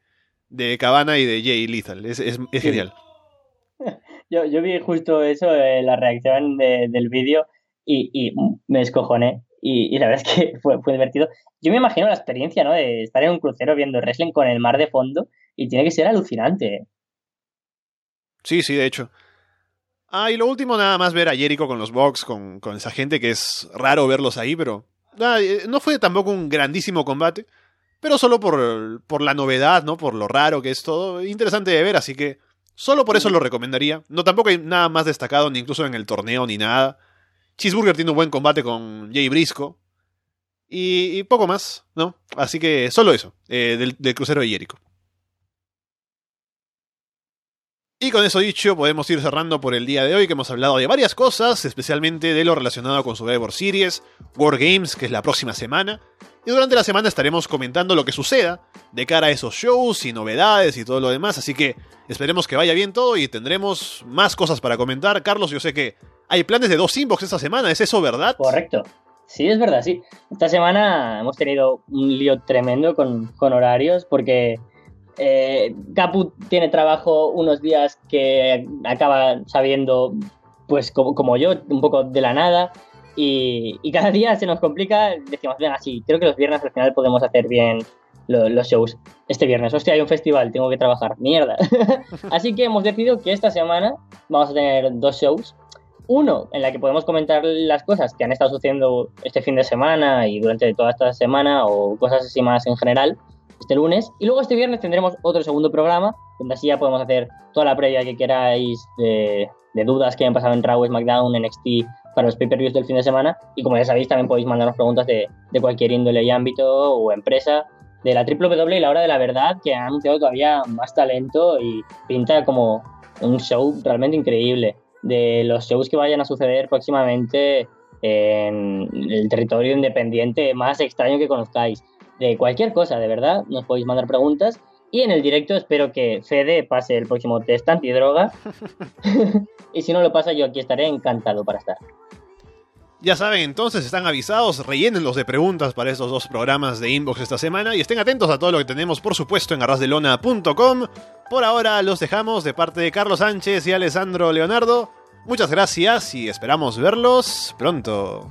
de Cabana y de Jay Lethal. Es, genial. Yo, yo, vi justo eso, eh, la reacción del vídeo, y, y, me escojoné. Y, la verdad es que fue, fue divertido. Yo me imagino la experiencia, ¿no? De estar en un crucero viendo wrestling con el mar de fondo y tiene que ser alucinante. Sí, sí, de hecho. Ah, y lo último, nada más ver a Jericho con los Bucks, con, con esa gente que es raro verlos ahí, pero eh, no fue tampoco un grandísimo combate, pero solo por, por la novedad, ¿no? Por lo raro que es todo, interesante de ver, así que solo por eso lo recomendaría. No, tampoco hay nada más destacado, ni incluso en el torneo, ni nada. Cheeseburger tiene un buen combate con Jay Brisco. Y, poco más, ¿no? Así que solo eso, eh, del, crucero de Jericho. Y con eso dicho, podemos ir cerrando por el día de hoy, que hemos hablado de varias cosas, especialmente de lo relacionado con Survivor Series, War Games, que es la próxima semana. Y durante la semana estaremos comentando lo que suceda de cara a esos shows y novedades y todo lo demás. Así que esperemos que vaya bien todo y tendremos más cosas para comentar. Carlos, yo sé que hay planes de dos inbox esta semana, ¿es eso verdad? Correcto. Sí, es verdad, sí. Esta semana hemos tenido un lío tremendo con, con horarios porque eh, Caput tiene trabajo unos días que acaba sabiendo, pues como, yo, un poco de la nada. Y, cada día se nos complica. Decimos, venga, sí, creo que los viernes al final podemos hacer bien los shows. Este viernes, hostia, hay un festival, tengo que trabajar. Mierda. Así que hemos decidido que esta semana vamos a tener dos shows. Uno, en la que podemos comentar las cosas que han estado sucediendo este fin de semana y durante toda esta semana o cosas así más en general este lunes. Y luego este viernes tendremos otro segundo programa, donde así ya podemos hacer toda la previa que queráis de, dudas que hayan pasado en Raw, SmackDown, NXT para los pay-per-views del fin de semana. Y como ya sabéis, también podéis mandarnos preguntas de, de cualquier índole y ámbito o empresa de la WWE y la hora de la verdad, que han anunciado todavía más talento y pinta como un show realmente increíble. De los shows que vayan a suceder próximamente en el territorio independiente más extraño que conozcáis de cualquier cosa, de verdad, nos podéis mandar preguntas. Y en el directo espero que Fede pase el próximo test antidroga. y si no lo pasa, yo aquí estaré encantado para estar. Ya saben, entonces están avisados, rellénenlos de preguntas para estos dos programas de Inbox esta semana y estén atentos a todo lo que tenemos, por supuesto, en arrasdelona.com. Por ahora los dejamos de parte de Carlos Sánchez y Alessandro Leonardo. Muchas gracias y esperamos verlos pronto.